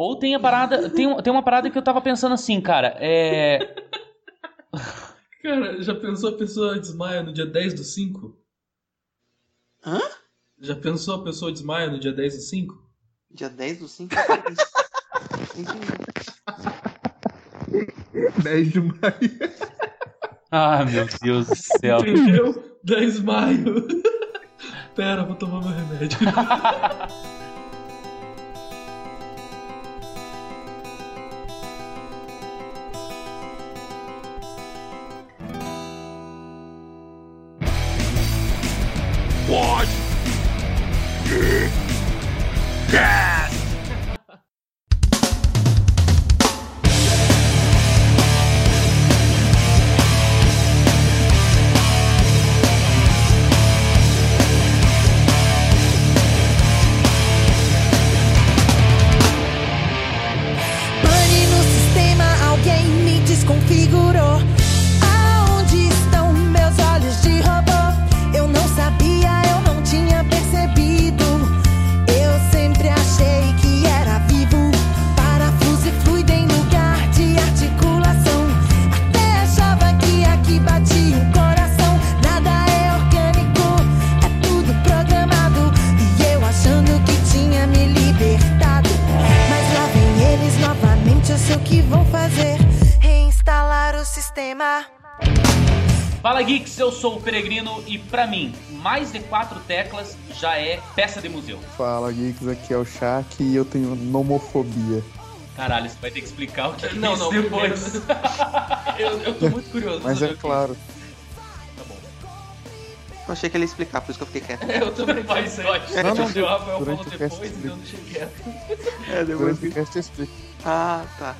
Ou tem a parada. Tem, tem uma parada que eu tava pensando assim, cara. É. Cara, já pensou a pessoa desmaia no dia 10 do 5? Hã? Já pensou a pessoa desmaia no dia 10 do 5? Dia 10 do 5? 10 de maio. Ah, meu Deus do céu. Entendeu? 10 de maio. Pera, vou tomar meu remédio. teclas já é peça de museu. Fala, Geeks, aqui é o Shaq e eu tenho nomofobia. Caralho, você vai ter que explicar o que é Não, isso não, depois. eu, eu tô muito curioso. Mas é claro, Tá bom. Eu achei que ele ia explicar, por isso que eu fiquei quieto. É, eu também pensei. vai. Não, não, o Rafael durante falou o depois, então eu deixei quieto. É, durante o cast eu explico. Ah, tá.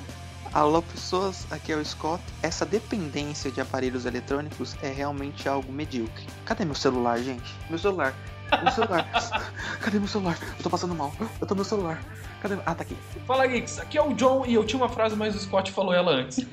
Alô, pessoas, aqui é o Scott. Essa dependência de aparelhos eletrônicos é realmente algo medíocre. Cadê meu celular, gente? Meu celular. Meu celular. Cadê meu celular? Eu tô passando mal. Eu tô meu celular. Cadê? Ah, tá aqui. Fala, Geeks. Aqui é o John e eu tinha uma frase, mas o Scott falou ela antes.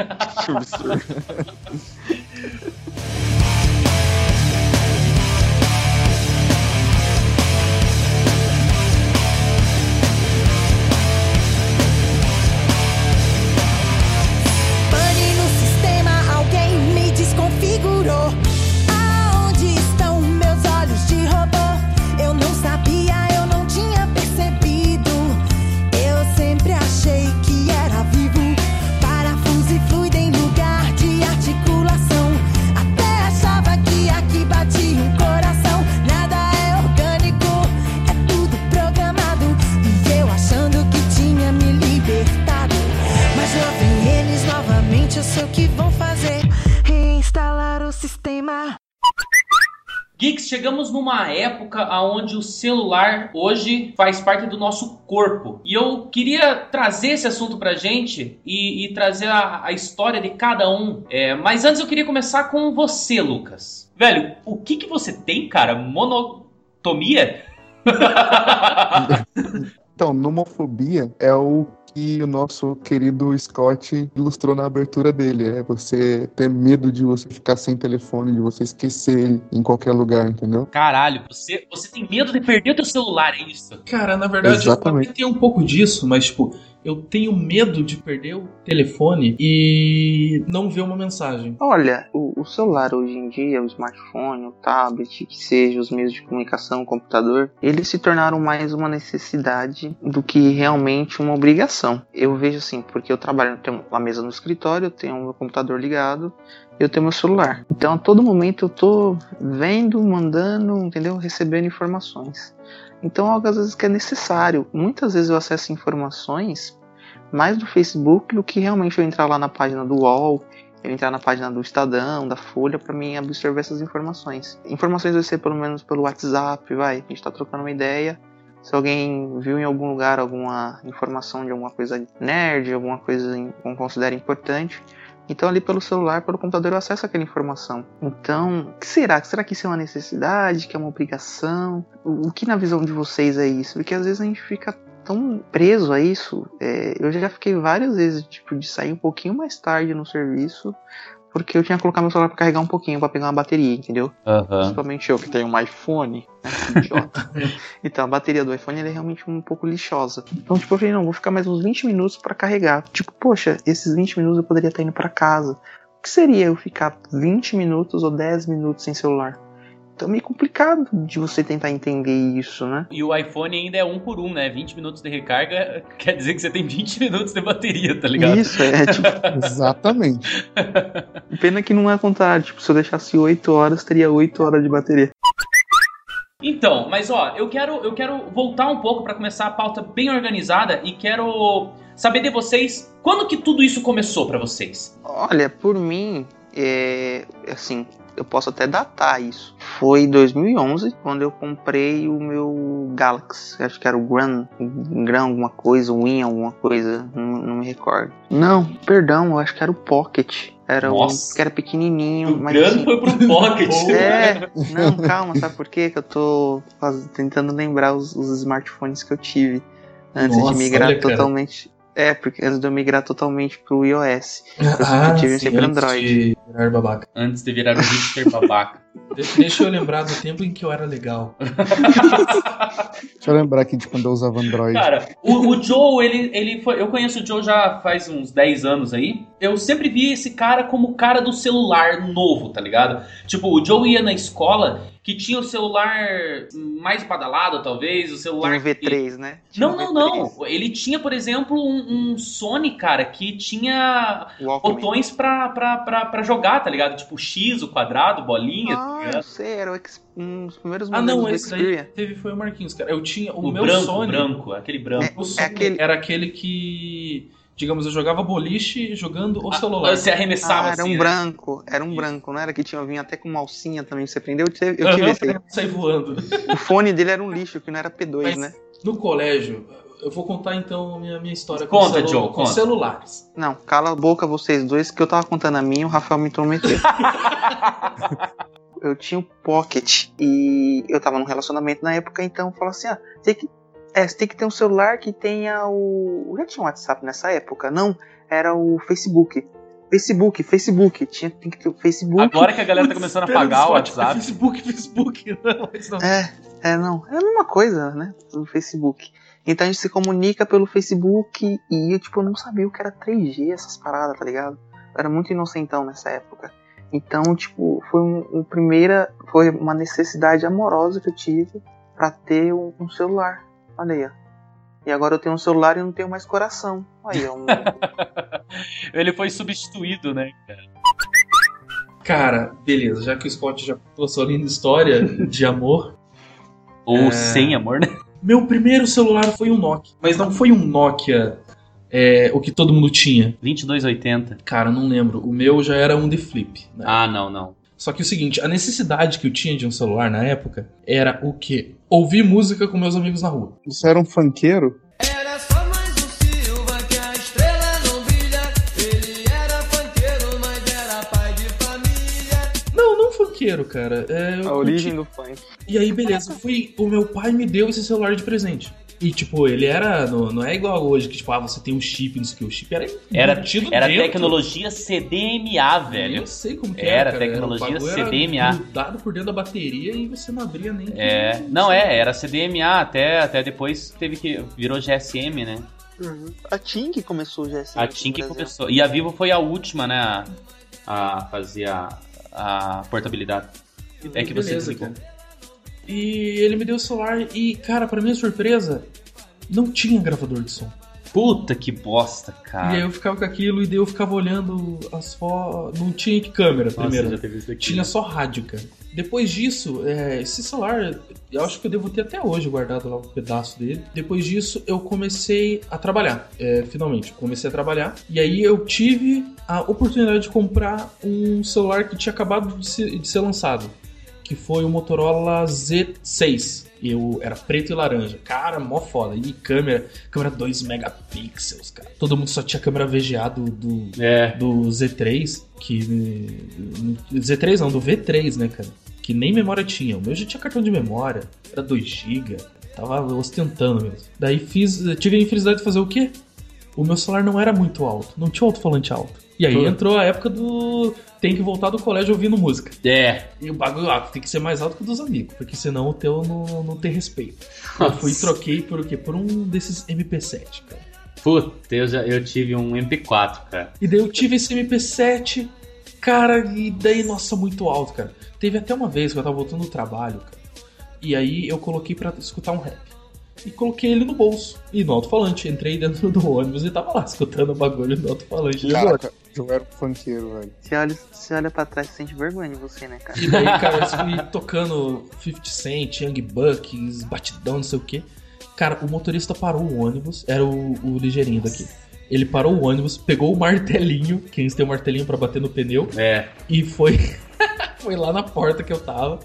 chegamos numa época onde o celular hoje faz parte do nosso corpo. E eu queria trazer esse assunto pra gente e, e trazer a, a história de cada um. É, mas antes eu queria começar com você, Lucas. Velho, o que que você tem, cara? Monotomia? Então, nomofobia é o que o nosso querido Scott ilustrou na abertura dele. É você ter medo de você ficar sem telefone, de você esquecer ele em qualquer lugar, entendeu? Caralho, você, você tem medo de perder o teu celular, é isso? Cara, na verdade, eu Exatamente. também tenho um pouco disso, mas, tipo, eu tenho medo de perder o telefone e não ver uma mensagem. Olha, o, o celular hoje em dia, o smartphone, o tablet, que seja os meios de comunicação, o computador, eles se tornaram mais uma necessidade do que realmente uma obrigação. Eu vejo assim, porque eu trabalho, eu tenho uma mesa no escritório, eu tenho meu computador ligado, eu tenho meu celular. Então a todo momento eu tô vendo, mandando, entendeu? Recebendo informações. Então é algo às vezes que é necessário. Muitas vezes eu acesso informações mais do Facebook do que realmente eu entrar lá na página do UOL, eu entrar na página do Estadão, da Folha, para mim absorver essas informações. Informações vai ser pelo menos pelo WhatsApp, vai, a gente tá trocando uma ideia. Se alguém viu em algum lugar alguma informação de alguma coisa nerd, alguma coisa que eu considero importante, então ali pelo celular, pelo computador eu acesso aquela informação. Então, o que será? Será que isso é uma necessidade? Que é uma obrigação? O que na visão de vocês é isso? Porque às vezes a gente fica tão preso a isso. É, eu já fiquei várias vezes tipo, de sair um pouquinho mais tarde no serviço porque eu tinha que colocar meu celular pra carregar um pouquinho, pra pegar uma bateria, entendeu? Aham. Principalmente eu que tenho um iPhone, né? idiota. então a bateria do iPhone ela é realmente um pouco lixosa. Então, tipo, eu falei, não, vou ficar mais uns 20 minutos pra carregar. Tipo, poxa, esses 20 minutos eu poderia estar indo pra casa. O que seria eu ficar 20 minutos ou 10 minutos sem celular? Então é meio complicado de você tentar entender isso, né? E o iPhone ainda é um por um, né? 20 minutos de recarga quer dizer que você tem 20 minutos de bateria, tá ligado? Isso, é tipo, Exatamente. pena que não é contrário. Tipo, se eu deixasse 8 horas, teria 8 horas de bateria. Então, mas ó, eu quero, eu quero voltar um pouco pra começar a pauta bem organizada e quero saber de vocês quando que tudo isso começou pra vocês. Olha, por mim, é, assim, eu posso até datar isso. Foi em 2011, quando eu comprei o meu Galaxy. Acho que era o Gran, Gran alguma coisa, o Win alguma coisa, não, não me recordo. Não, perdão, eu acho que era o Pocket. Era Nossa. um que era pequenininho, O mas grande assim, foi pro Pocket. É, não, calma, sabe por quê? Que eu tô faz- tentando lembrar os, os smartphones que eu tive antes Nossa, de migrar olha, totalmente. É, porque antes de eu migrar totalmente pro iOS. Ah, tive sim, sempre antes Android. de virar babaca. Antes de virar um hipster babaca. De- Deixa eu lembrar do tempo em que eu era legal. Deixa eu lembrar aqui de quando eu usava Android. Cara, o, o Joe, ele, ele foi. Eu conheço o Joe já faz uns 10 anos aí. Eu sempre vi esse cara como o cara do celular novo, tá ligado? Tipo, o Joe ia na escola que tinha o celular mais badalado, talvez, o Tinha celular. um que- V3, né? Tinha Não, um não, V3, não. Ele tinha, por exemplo, um, um Sony, cara, que tinha Walkman. botões pra, pra, pra, pra jogar, tá ligado? Tipo X, o quadrado, bolinha, tá Ah, eu ligado? sei, era o X- um dos primeiros Ah, modelos não, do esse Xperia. teve foi o Marquinhos, cara. Eu tinha o, O meu branco, Sony. branco, aquele branco. O Sony aquele- era aquele que, digamos, eu jogava boliche jogando o celular. Ah, Você arremessava Ah, era assim, um né? branco, era um branco, não era que tinha vinha até com uma alcinha também, você prendeu? Eu tive, eu tive esse aí. Saí voando. O fone dele era um lixo, que não era P2, Mas- né? No colégio, eu vou contar então minha, minha história Conta, com, Joe, com conta. celulares. Não, cala a boca vocês dois, que eu tava contando a minha e o Rafael me intrometeu. eu tinha o Pocket e eu tava num relacionamento na época, então eu falava assim, ah, tem que, é, você tem que ter um celular que tenha o... Já tinha um WhatsApp nessa época? Não, era o Facebook. Facebook, Facebook, tinha, tem que ter o Facebook. Agora que a galera tá começando a pagar o WhatsApp. Facebook, Facebook. Não, não. É, é, não. É a mesma coisa, né? No Facebook. Então a gente se comunica pelo Facebook e eu, tipo, eu não sabia o que era 3G, essas paradas, tá ligado? Eu era muito inocentão nessa época. Então, tipo, foi um, um primeira. Foi uma necessidade amorosa que eu tive pra ter um, um celular. Olha aí, ó. E agora eu tenho um celular e não tenho mais coração. Aí, ó. Um, Ele foi substituído, né? Cara, beleza, já que o Scott já contou sua linda história de amor. Ou É. sem amor, né? Meu primeiro celular foi um Nokia. Mas não foi um Nokia é, o que todo mundo tinha. 2280. Cara, não lembro. O meu já era um de flip. né? Ah, não, não. Só que o seguinte, a necessidade que eu tinha de um celular na época era o quê? Ouvir música com meus amigos na rua. Você era um funkeiro? Era só mais um Silva que a estrela não brilha. Ele era funkeiro, mas era pai de família. Não, não funkeiro, cara. É, eu a origem do funk. E aí, beleza, fui. O meu pai me deu esse celular de presente. E, tipo, ele era. Não, não é igual hoje, que, tipo, ah, você tem um chip, não sei o que. O chip era. Era, era dentro. tecnologia CDMA, velho. Eu sei como que Era era. cara. tecnologia O bagulho CDMA. Era grudado por dentro da bateria e você não abria nem. É, não é, era CDMA até, até depois teve que virou GSM, né? A TIM que começou o GSM. A no que Brasil. começou. E a Vivo foi a última, né, a, a fazer a, a portabilidade. É que você desligou. cara. E ele me deu o celular e, cara, pra minha surpresa, não tinha gravador de som. Puta que bosta, E aí cara. eu ficava com aquilo e daí eu ficava olhando as fotos. Não tinha câmera Nossa, primeiro. já teve isso aqui. Tinha só rádio, cara. Depois disso, é, esse celular, eu acho que eu devo ter até hoje guardado lá um pedaço dele. Depois disso, eu comecei a trabalhar, é, finalmente. Comecei a trabalhar. E aí eu tive a oportunidade de comprar um celular que tinha acabado de ser, de ser lançado. Que foi o Motorola Z6. Eu era preto e laranja. Cara, mó foda. E câmera, câmera 2 megapixels, cara. Todo mundo só tinha câmera VGA do, do, É. do Z3, que. Z3 não, do V3, né, cara? Que nem memória tinha. O meu já tinha cartão de memória, era 2GB, tava ostentando mesmo. Daí fiz. Tive a infelicidade de fazer o quê? o meu celular não era muito alto, não tinha um alto-falante alto. E aí entrou a época do tem que voltar do colégio ouvindo música. É. E o bagulho ah, tem que ser mais alto que o dos amigos, porque senão o teu não, não tem respeito. Eu fui e Nossa. troquei por o quê? Por um desses MP7, cara. Puta, eu, já, eu tive um MP4, cara. E daí eu tive esse MP7, cara, e daí, nossa, muito alto, cara. Teve até uma vez que eu tava voltando do trabalho, cara. E aí eu coloquei pra escutar um rap. E coloquei ele no bolso. E no alto-falante. Entrei dentro do ônibus e tava lá, escutando o bagulho do alto-falante. Caraca, eu era um funkeiro, velho. Você olha, você olha pra trás e sente vergonha de você, né, cara? E daí, cara, eu fui tocando 50 Cent, Young Bucks, batidão, não sei o que. Cara, o motorista parou o ônibus, era o, o ligeirinho daqui. Ele parou o ônibus, pegou o martelinho, que eles têm um martelinho pra bater no pneu, É. e foi, foi lá na porta que eu tava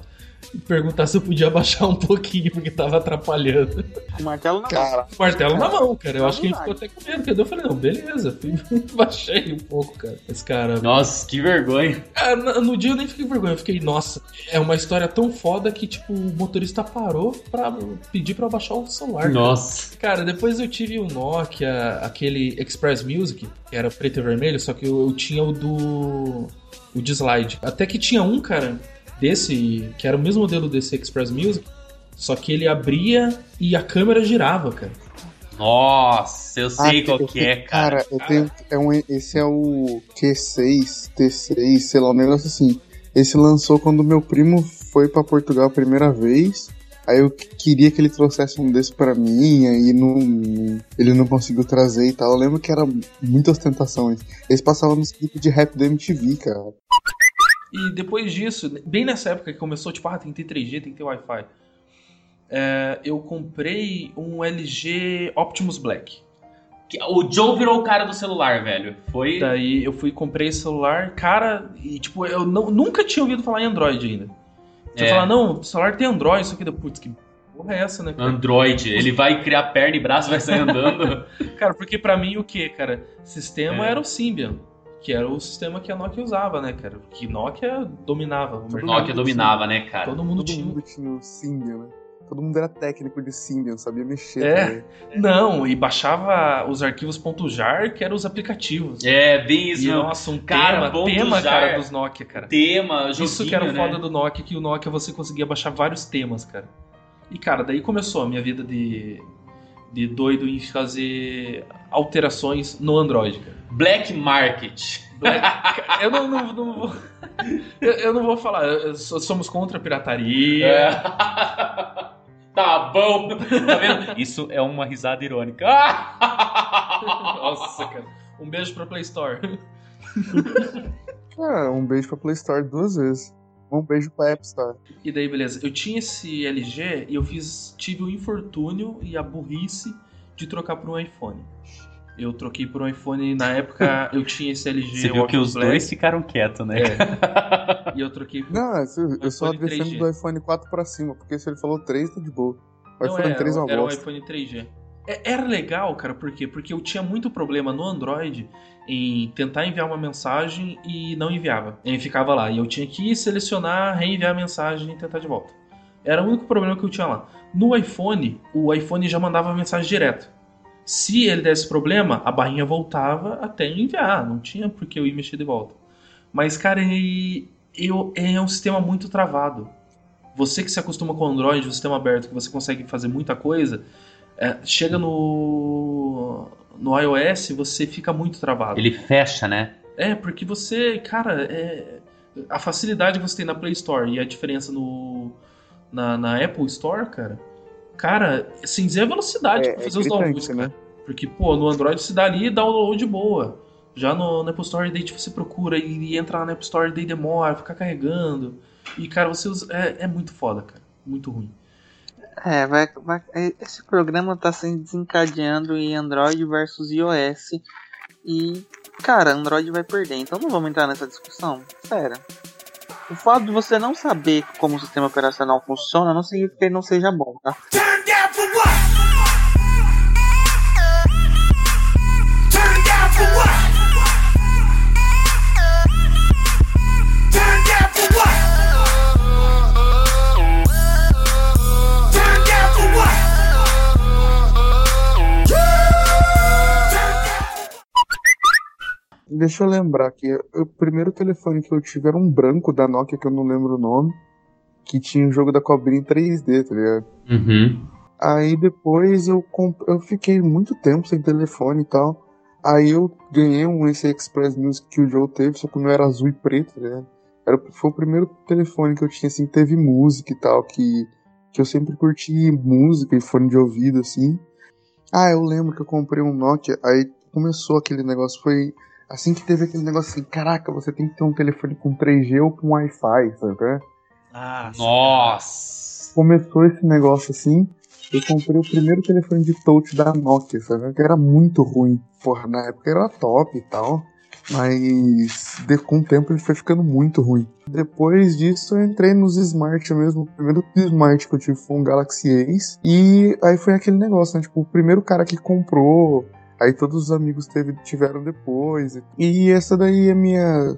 perguntar se eu podia abaixar um pouquinho, porque tava atrapalhando. O martelo na mão. Cara, O martelo na mão, cara. Eu acho que ele ficou até com medo. Eu falei, não, beleza. Baixei um pouco, cara. Esse cara. Nossa, que vergonha. Ah, no, dia eu nem fiquei com vergonha, eu fiquei, nossa, é uma história tão foda que, tipo, o motorista parou pra pedir pra eu baixar o celular. cara. Nossa. Cara, depois eu tive o Nokia, aquele Express Music, que era preto e vermelho, só que eu, eu tinha o do. o de slide. Até que tinha um, cara, desse, que era o mesmo modelo desse Express Music, só que ele abria e a câmera girava, cara. Nossa, eu sei Ah, qual eu que é, cara. Cara, eu tenho. É um, esse é o Q6, T6, sei lá, um negócio assim. Esse lançou quando meu primo foi pra Portugal a primeira vez. Aí eu queria que ele trouxesse um desse pra mim, aí não, ele não conseguiu trazer e tal. Eu lembro que era muitas tentações. Eles passavam nos clipes de rap do MTV, cara. E depois disso, bem nessa época que começou, tipo, ah, tem que ter 3G, tem que ter Wi-Fi. é, eu comprei um LG Optimus Black. O Joe virou o cara do celular, velho. Foi. Daí eu fui e comprei esse celular, cara, e tipo, eu não- nunca tinha ouvido falar em Android ainda. Tinha É. falar, não, o celular tem Android, isso aqui, putz, que porra é essa, né? cara? Android. Ele vai criar perna e braço e vai sair andando. Cara, porque pra mim o que, cara? Sistema É. era o Symbian, que era o sistema que a Nokia usava, né, cara? Que Nokia dominava o mercado. Nokia dominava, né, cara? Todo mundo Todo tinha. mundo tinha o Symbian, né? Todo mundo era técnico de Symbian, sabia mexer. É. também. Não, e baixava os arquivos .jar, que eram os aplicativos. É, bem isso, E, nossa, um Cara, tema, bom tema, cara, jar. dos Nokia, cara. Tema, joguinho, Isso que era o né? foda do Nokia, que o Nokia você conseguia baixar vários temas, cara. E, cara, daí começou a minha vida de, de doido em fazer alterações no Android, cara. Black Market. Black- eu não, não- não vou... Eu, eu não vou falar, somos contra a pirataria. É. tá bom. Tá vendo? Isso é uma risada irônica. Nossa, cara. Um beijo pra Play Store. Ah, um beijo pra Play Store duas vezes. Um beijo pra App Store. E daí, beleza. Eu tinha esse LG e eu fiz, tive o infortúnio e a burrice de trocar por um iPhone. Eu troquei por um iPhone e na época eu tinha esse LG. Você viu que os Black, dois ficaram quietos, né? É. E eu troquei por. Não, eu, eu só 3G. do iPhone 4 pra cima, porque se ele falou 3, tá de boa. O Não, iPhone era, 3 é uma era bosta. iPhone 3G. É- Era legal, cara, por quê? Porque eu tinha muito problema no Android em tentar enviar uma mensagem e não enviava. E ficava lá. E eu tinha que selecionar, reenviar a mensagem e tentar de volta. Era o único problema que eu tinha lá. No iPhone, o iPhone já mandava a mensagem direto. Se ele desse problema, a barrinha voltava até enviar. Não tinha por que eu ir mexer de volta. Mas, cara, ele, eu, é um sistema muito travado. Você que se acostuma com o Android, o sistema aberto, que você consegue fazer muita coisa, é, chega no, no iOS, você fica muito travado. Ele fecha, né? É, porque você, cara, é, a facilidade que você tem na Play Store e a diferença no, na, na Apple Store, cara, cara, sem dizer a velocidade É, pra é fazer os gritante, downloads, né? cara. Porque, pô, no Android se dá ali download boa. Já no, na Apple Store, daí tipo, você procura e, e entra lá na Apple Store, daí demora, fica carregando. E, cara, você usa, é, é muito foda, cara. Muito ruim. É, vai, vai, esse programa tá se desencadeando em Android versus iOS. E, cara, Android vai perder. Então não vamos entrar nessa discussão. Sério. O fato de você não saber como o sistema operacional funciona não significa que ele não seja bom, tá? Deixa eu lembrar que o primeiro telefone que eu tive era um branco da Nokia, que eu não lembro o nome, que tinha o jogo da cobrinha em 3D, tá ligado? Uhum. Aí depois eu, comp... eu fiquei muito tempo sem telefone e tal. Aí eu ganhei um esse Express Music que o Joe teve, só que o meu era azul e preto, né? Era, foi o primeiro telefone que eu tinha, assim, que teve música e tal, que, que eu sempre curti música e fone de ouvido, assim. Ah, eu lembro que eu comprei um Nokia, aí começou aquele negócio, foi assim que teve aquele negócio assim, caraca, você tem que ter um telefone com 3G ou com Wi-Fi, sabe? é? Ah, Nossa. Começou esse negócio assim, eu comprei o primeiro telefone de touch da Nokia, sabe? Que era muito ruim. Porra, na época era top e tal. Mas de- com o tempo ele foi ficando muito ruim. Depois disso eu entrei nos Smart mesmo. O primeiro Smart que eu tive foi um Galaxy Ace. E aí foi aquele negócio, né? Tipo, o primeiro cara que comprou. Aí todos os amigos teve, tiveram depois. E essa daí é minha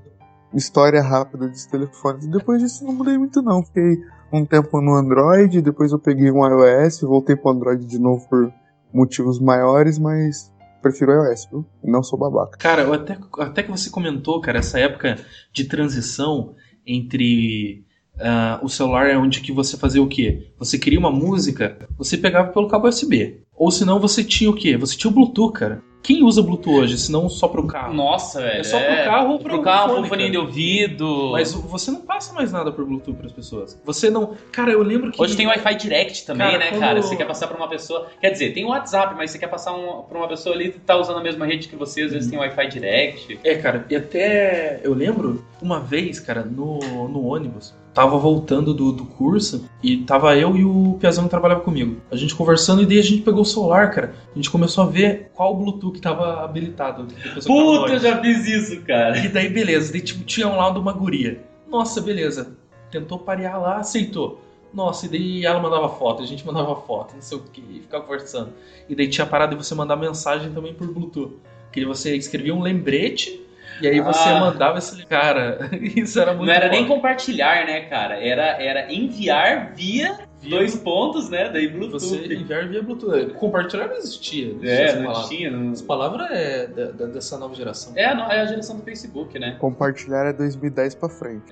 história rápida dos telefones. Depois disso não mudei muito não. Fiquei um tempo no Android, depois eu peguei um iOS, voltei pro Android de novo por motivos maiores, mas prefiro iOS, viu? Não sou babaca. Cara, até, até que você comentou, cara, essa época de transição entre ah, o celular é onde que você fazia o quê? Você queria uma música, você pegava pelo cabo USB. Ou senão você tinha o quê? Você tinha o Bluetooth, cara. Quem usa Bluetooth hoje, se não só pro carro? Nossa, velho. É só pro carro ou pro pro carro, fone, pro fone de ouvido. Mas você não passa mais nada por Bluetooth pras pessoas. Você não. Cara, eu lembro que. Hoje tem Wi-Fi Direct também, Cara, né, quando- cara? Você quer passar pra uma pessoa. Quer dizer, tem o WhatsApp, mas você quer passar um, pra uma pessoa ali que tá usando a mesma rede que você, às vezes tem Wi-Fi Direct. É, cara, e até eu lembro uma vez, cara, no, no ônibus, tava voltando do, do curso e tava eu e o Piazão que trabalhava comigo. A gente conversando e daí a gente pegou o celular, cara. A gente começou a ver qual Bluetooth que tava habilitado. Puta, eu já fiz isso, cara. E daí, beleza, daí tipo, tinha um lado uma guria. Nossa, beleza. Tentou parear lá, aceitou. Nossa, e daí ela mandava foto, a gente mandava foto, não sei o que, e ficava conversando. E daí tinha a parada de você mandar mensagem também por Bluetooth. Que você escrevia um lembrete e aí você Ah. mandava esse. Cara, isso era muito Não era bom. nem compartilhar, né, cara? Era, era enviar via, Via dois pontos, né? Daí Bluetooth. Você enviar via Bluetooth. Compartilhar não existia. Não existia É, não palavra. tinha. Não... Essa palavra é da- da- dessa nova geração. É, a é a geração do Facebook, né? Compartilhar é 2010 pra frente.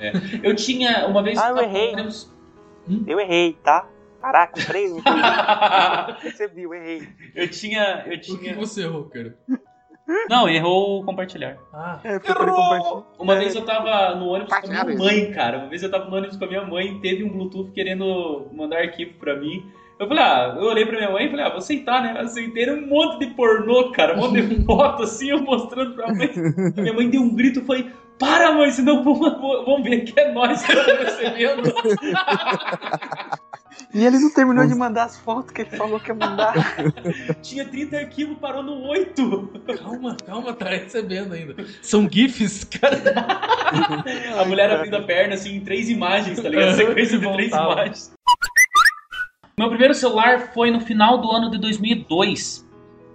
Eu tinha, uma vez... Ah, eu tava- errei. Hum? Eu errei, tá? Caraca, três percebi, eu errei. eu tinha... Eu Por que tinha... você errou, cara? Não, errou o compartilhar. Ah, É, porque eu falei compartilhar. Uma vez eu tava no ônibus com a minha mãe, cara. Uma vez eu tava no ônibus com a minha mãe e teve um Bluetooth querendo mandar arquivo pra mim. Eu falei, ah, eu olhei pra minha mãe e falei, ah, vou aceitar, né? Aceitei, era um monte de pornô, cara, um monte de foto assim, eu mostrando pra mãe. A minha mãe deu um grito e falei, para, mãe, senão vão ver que é nós que estamos recebendo. E ele não terminou de mandar as fotos que ele falou que ia mandar. Tinha 30 arquivos, parou no 8. calma, calma, tá recebendo ainda. São GIFs, cara. A mulher abrindo a perna, assim, em três imagens, tá ligado? Sequência de três imagens. Meu primeiro celular foi no final do ano de 2002.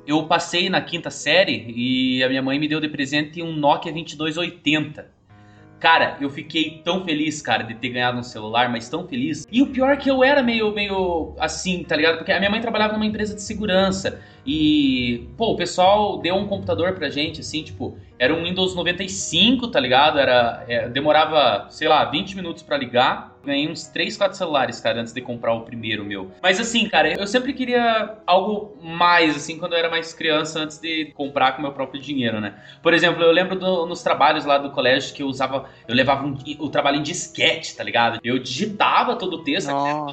Eu passei na quinta série e a minha mãe me deu de presente um Nokia 2280. Cara, eu fiquei tão feliz, cara, de ter ganhado um celular, mas tão feliz. E o pior é que eu era meio, meio assim, tá ligado? Porque a minha mãe trabalhava numa empresa de segurança. E, pô, o pessoal deu um computador pra gente, assim, tipo, era um Windows 95, tá ligado? Era, é, demorava, sei lá, 20 minutos pra ligar. Ganhei uns 3, 4 celulares, cara, antes de comprar o primeiro meu. Mas assim, cara, eu sempre queria algo mais, assim, quando eu era mais criança, antes de comprar com meu próprio dinheiro, né? Por exemplo, eu lembro do- nos trabalhos lá do colégio que eu usava, eu levava um- o trabalho em disquete, tá ligado? Eu digitava todo o texto,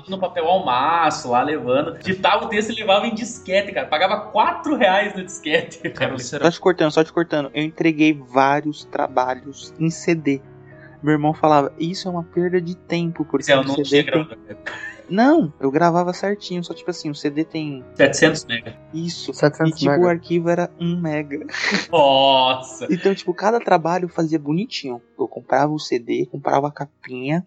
no papel ao maço, lá levando. Digitava o texto e levava em disquete, cara. Pagava 4 reais no disquete. Cara, Só te cortando, só te cortando. Eu entreguei vários trabalhos em CD. Meu irmão falava, isso é uma perda de tempo, porque Eu o não CD tinha tem... Não, eu gravava certinho, só tipo assim, o CD tem 700 mega. isso. E 700 tipo, o mega. arquivo era 1 mega. Nossa! Então, tipo, cada trabalho eu fazia bonitinho. Eu comprava o CD, comprava a capinha,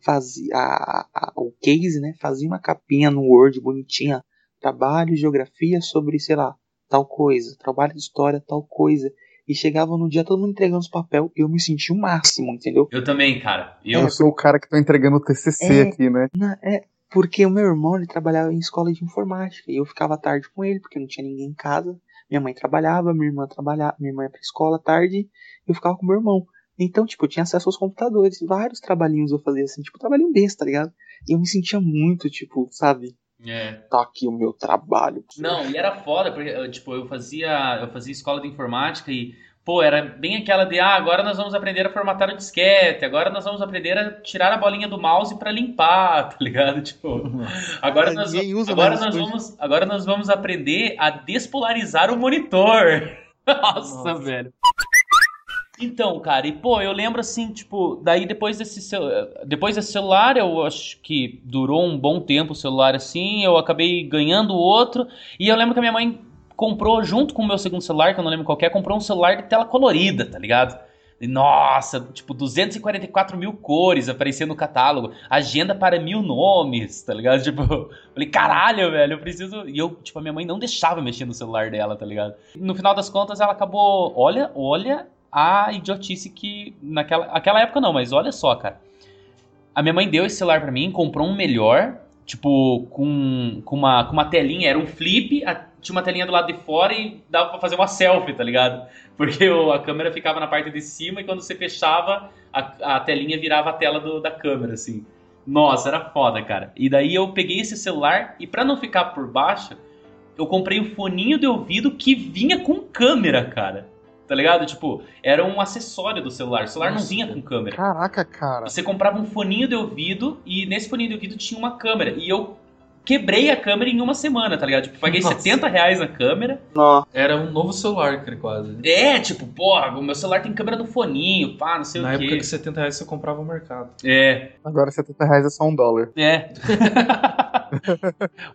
fazia a- a- o case, né? Fazia uma capinha no Word bonitinha. Trabalho, geografia sobre, sei lá, tal coisa. Trabalho de história, tal coisa. E chegava no dia todo mundo entregando os papel e eu me sentia o máximo, entendeu? Eu também, cara. Eu, Eu sou o cara que tô entregando o TCC É. aqui, né? Na- é, porque o meu irmão ele trabalhava em escola de informática e eu ficava tarde com ele porque não tinha ninguém em casa. Minha mãe trabalhava, minha irmã trabalhava, minha irmã ia pra escola tarde, eu ficava com meu irmão. Então, tipo, eu tinha acesso aos computadores, vários trabalhinhos eu fazia assim, tipo, trabalhinho besta, tá ligado? E eu me sentia muito, tipo, sabe? É. Tá aqui o meu trabalho. Não, e era foda, porque, eu, tipo, eu fazia, eu fazia escola de informática e, pô, era bem aquela de, ah, agora nós vamos aprender a formatar o disquete, agora nós vamos aprender a tirar a bolinha do mouse pra limpar, tá ligado? Tipo, agora Cara, nós, ninguém usa agora nós vamos, agora nós vamos aprender a despolarizar o monitor. Nossa, Nossa. velho. Então, cara, e pô, eu lembro assim, tipo, daí depois desse, depois desse celular, eu acho que durou um bom tempo o celular assim, eu acabei ganhando outro, e eu lembro que a minha mãe comprou, junto com o meu segundo celular, que eu não lembro qual é, comprou um celular de tela colorida, tá ligado? E, nossa, tipo, 244 mil cores aparecendo no catálogo, agenda para mil nomes, tá ligado? Tipo, falei, caralho, velho, eu preciso. E eu, tipo, a minha mãe não deixava mexer no celular dela, tá ligado? No final das contas, ela acabou. Olha, olha a idiotice que. Naquela aquela época não, mas olha só, cara. A minha mãe deu esse celular pra mim, comprou um melhor, tipo, com, com, uma, com uma telinha, era um flip, a- tinha uma telinha do lado de fora e dava pra fazer uma selfie, tá ligado? Porque o- a câmera ficava na parte de cima e quando você fechava, a, a telinha virava a tela do- da câmera, assim. Nossa, era foda, cara. E daí eu peguei esse celular e pra não ficar por baixo, eu comprei o foninho de ouvido que vinha com câmera, cara. Tá ligado? Tipo, era um acessório do celular. O celular não Nossa. vinha com câmera. Caraca, cara. Você comprava um foninho de ouvido e nesse foninho de ouvido tinha uma câmera. E eu quebrei a câmera em uma semana, tá ligado? Tipo, paguei Nossa. 70 reais na câmera. Nó. Era um novo celular, cara, quase. É, tipo, porra, o meu celular tem câmera no foninho, pá, não sei Na o época quê. de 70 reais você comprava o mercado. É, Agora 70 reais é só um dólar. é.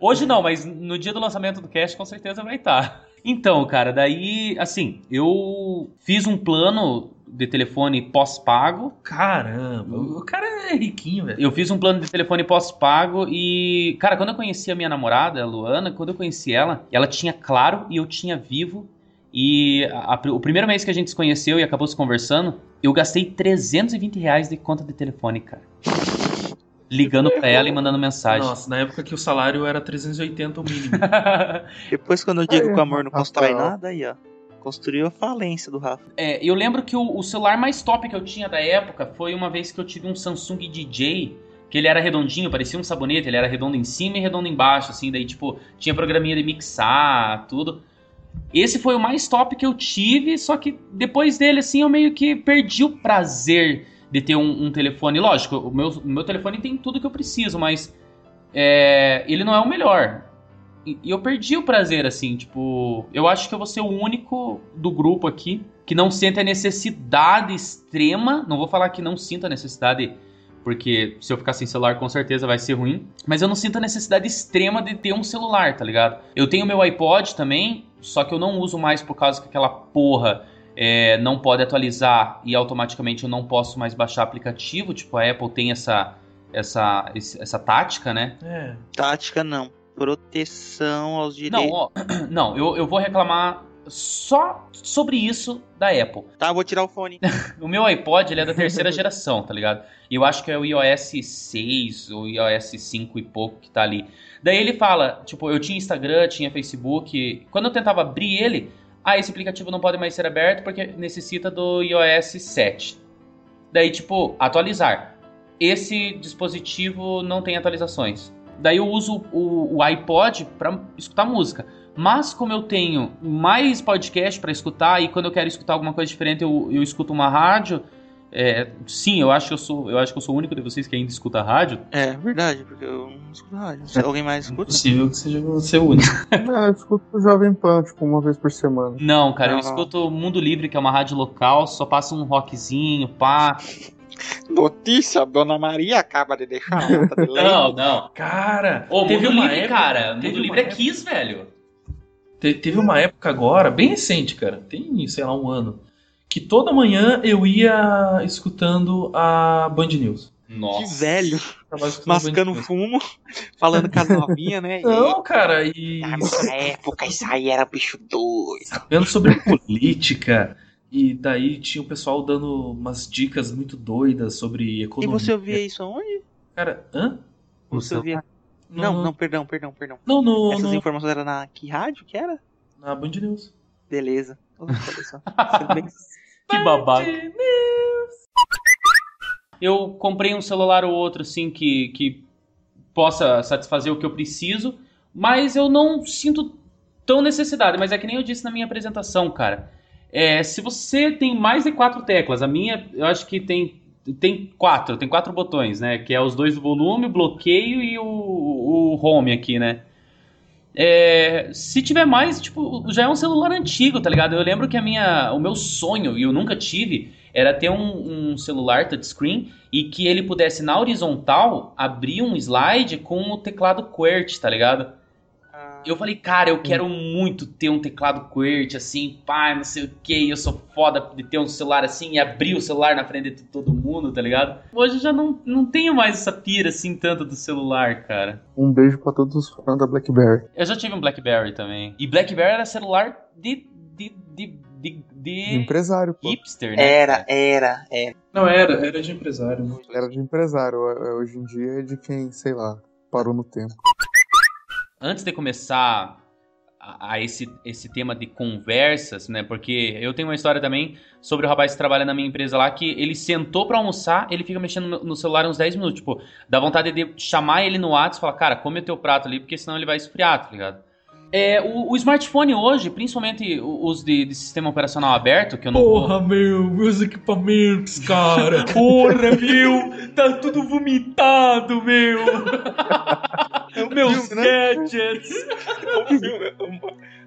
Hoje não, mas no dia do lançamento do Cash com certeza vai estar. Então, cara, daí, assim, eu fiz um plano de telefone pós-pago. Caramba, o cara é riquinho, velho. Eu fiz um plano de telefone pós-pago e, cara, quando eu conheci a minha namorada, a Luana, quando eu conheci ela, ela tinha Claro e eu tinha Vivo. E a- a- o primeiro mês que a gente se conheceu e acabou se conversando, eu gastei 320 reais de conta de telefone, cara. Ligando pra ela e mandando mensagem. Nossa, na época que o salário era 380 o mínimo. Depois, quando eu digo que o amor não constrói nada, aí, ó. Construiu a falência do Rafa. É, eu lembro que o, o celular mais top que eu tinha da época foi uma vez que eu tive um Samsung DJ, que ele era redondinho, parecia um sabonete, ele era redondo em cima e redondo embaixo, assim, daí, tipo, tinha programinha de mixar, tudo. Esse foi o mais top que eu tive, só que depois dele, assim, eu meio que perdi o prazer de ter um, um telefone. Lógico, o meu, o meu telefone tem tudo que eu preciso, mas é, ele não é o melhor. E eu perdi o prazer, assim, tipo, eu acho que eu vou ser o único do grupo aqui que não sente a necessidade extrema. Não vou falar que não sinto a necessidade, porque se eu ficar sem celular com certeza vai ser ruim. Mas eu não sinto a necessidade extrema de ter um celular, tá ligado? Eu tenho meu iPod também, só que eu não uso mais por causa que aquela porra é, não pode atualizar e automaticamente eu não posso mais baixar aplicativo. Tipo, a Apple tem essa, essa, essa tática, né? É. Tática não. Proteção aos Não, direitos. ó, não, eu, eu vou reclamar só sobre isso da Apple. Tá, vou tirar o fone. O meu iPod ele é da terceira geração, tá ligado? E eu acho que é o iOS 6 ou iOS 5 e pouco que tá ali. Daí ele fala, tipo, eu tinha Instagram, tinha Facebook. Quando eu tentava abrir ele, ah, esse aplicativo não pode mais ser aberto porque necessita do iOS 7. Daí, tipo, atualizar. Esse dispositivo não tem atualizações. Daí eu uso o, o iPod pra escutar música. Mas como eu tenho mais podcast pra escutar e quando eu quero escutar alguma coisa diferente eu, eu escuto uma rádio, é, sim, eu acho que eu sou, eu acho que eu sou o único de vocês que ainda escuta rádio. É, verdade, porque eu não escuto rádio. Se alguém mais escuta? Possível que seja você o único. Não, eu escuto o Jovem Pan, tipo, uma vez por semana. Não, cara, eu Não. escuto Mundo Livre, que é uma rádio local, só passa um rockzinho, pá. Notícia, Dona Maria acaba de deixar a nota de Não, não. Cara, Ô, teve Mundo uma Livre, época, cara, teve Mundo Livre é época- Kiss, velho. te- teve uma época agora, bem recente, cara, tem, sei lá, um ano, que toda manhã eu ia escutando a Band News. Nossa. Que velho, mascando fumo, falando com as novinhas, né? Não, cara, e Na minha época, isso aí era bicho doido. vendo sobre política, e daí tinha o pessoal dando umas dicas muito doidas sobre E economia. você ouvia isso aonde? Cara, hã? Você ouvia? celular? Não, não, perdão, perdão, perdão. Não, no, Essas no- informações eram na que rádio que era? na Band News. Beleza. Ô, olha só. Sendo bem- Que babaca. Eu comprei um celular ou outro, assim, que, que possa satisfazer o que eu preciso, mas eu não sinto tão necessidade. Mas é que nem eu disse na minha apresentação, cara. É, se você tem mais de quatro teclas, a minha eu acho que tem, tem quatro, tem quatro botões, né? Que é os dois do volume, bloqueio e o, o home aqui, né? É, se tiver mais, tipo, já é um celular antigo, tá ligado? Eu lembro que a minha, o meu sonho, e eu nunca tive, era ter um, um celular touchscreen e que ele pudesse, na horizontal, abrir um slide com o teclado QWERTY, tá ligado? Eu falei, cara, eu quero muito ter um teclado QWERTY, assim, pá, não sei o que, eu sou foda de ter um celular assim e abrir o celular na frente de todo mundo, tá ligado? Hoje eu já não, não tenho mais essa pira, assim, tanto do celular, cara. Um beijo pra todos os fãs da BlackBerry. Eu já tive um BlackBerry também. E BlackBerry era celular de. de. de. de, de Empresário, pô. hipster, né? Era, era, era. Não, era, era de empresário. né? Era de empresário. Hoje em dia é de quem, sei lá, parou no tempo. Antes de começar a, esse, esse tema de conversas, né? Porque eu tenho uma história também sobre o rapaz que trabalha na minha empresa lá, que ele sentou pra almoçar, ele fica mexendo no celular uns 10 minutos. Tipo, dá vontade de chamar ele no WhatsApp e falar, cara, come o teu prato ali, porque senão ele vai esfriar, tá ligado? É, o, o smartphone hoje, principalmente os de, de sistema operacional aberto, que eu não vou- Porra, meu, meus equipamentos, cara. Porra, meu! Tá tudo vomitado, meu! Meus gadgets!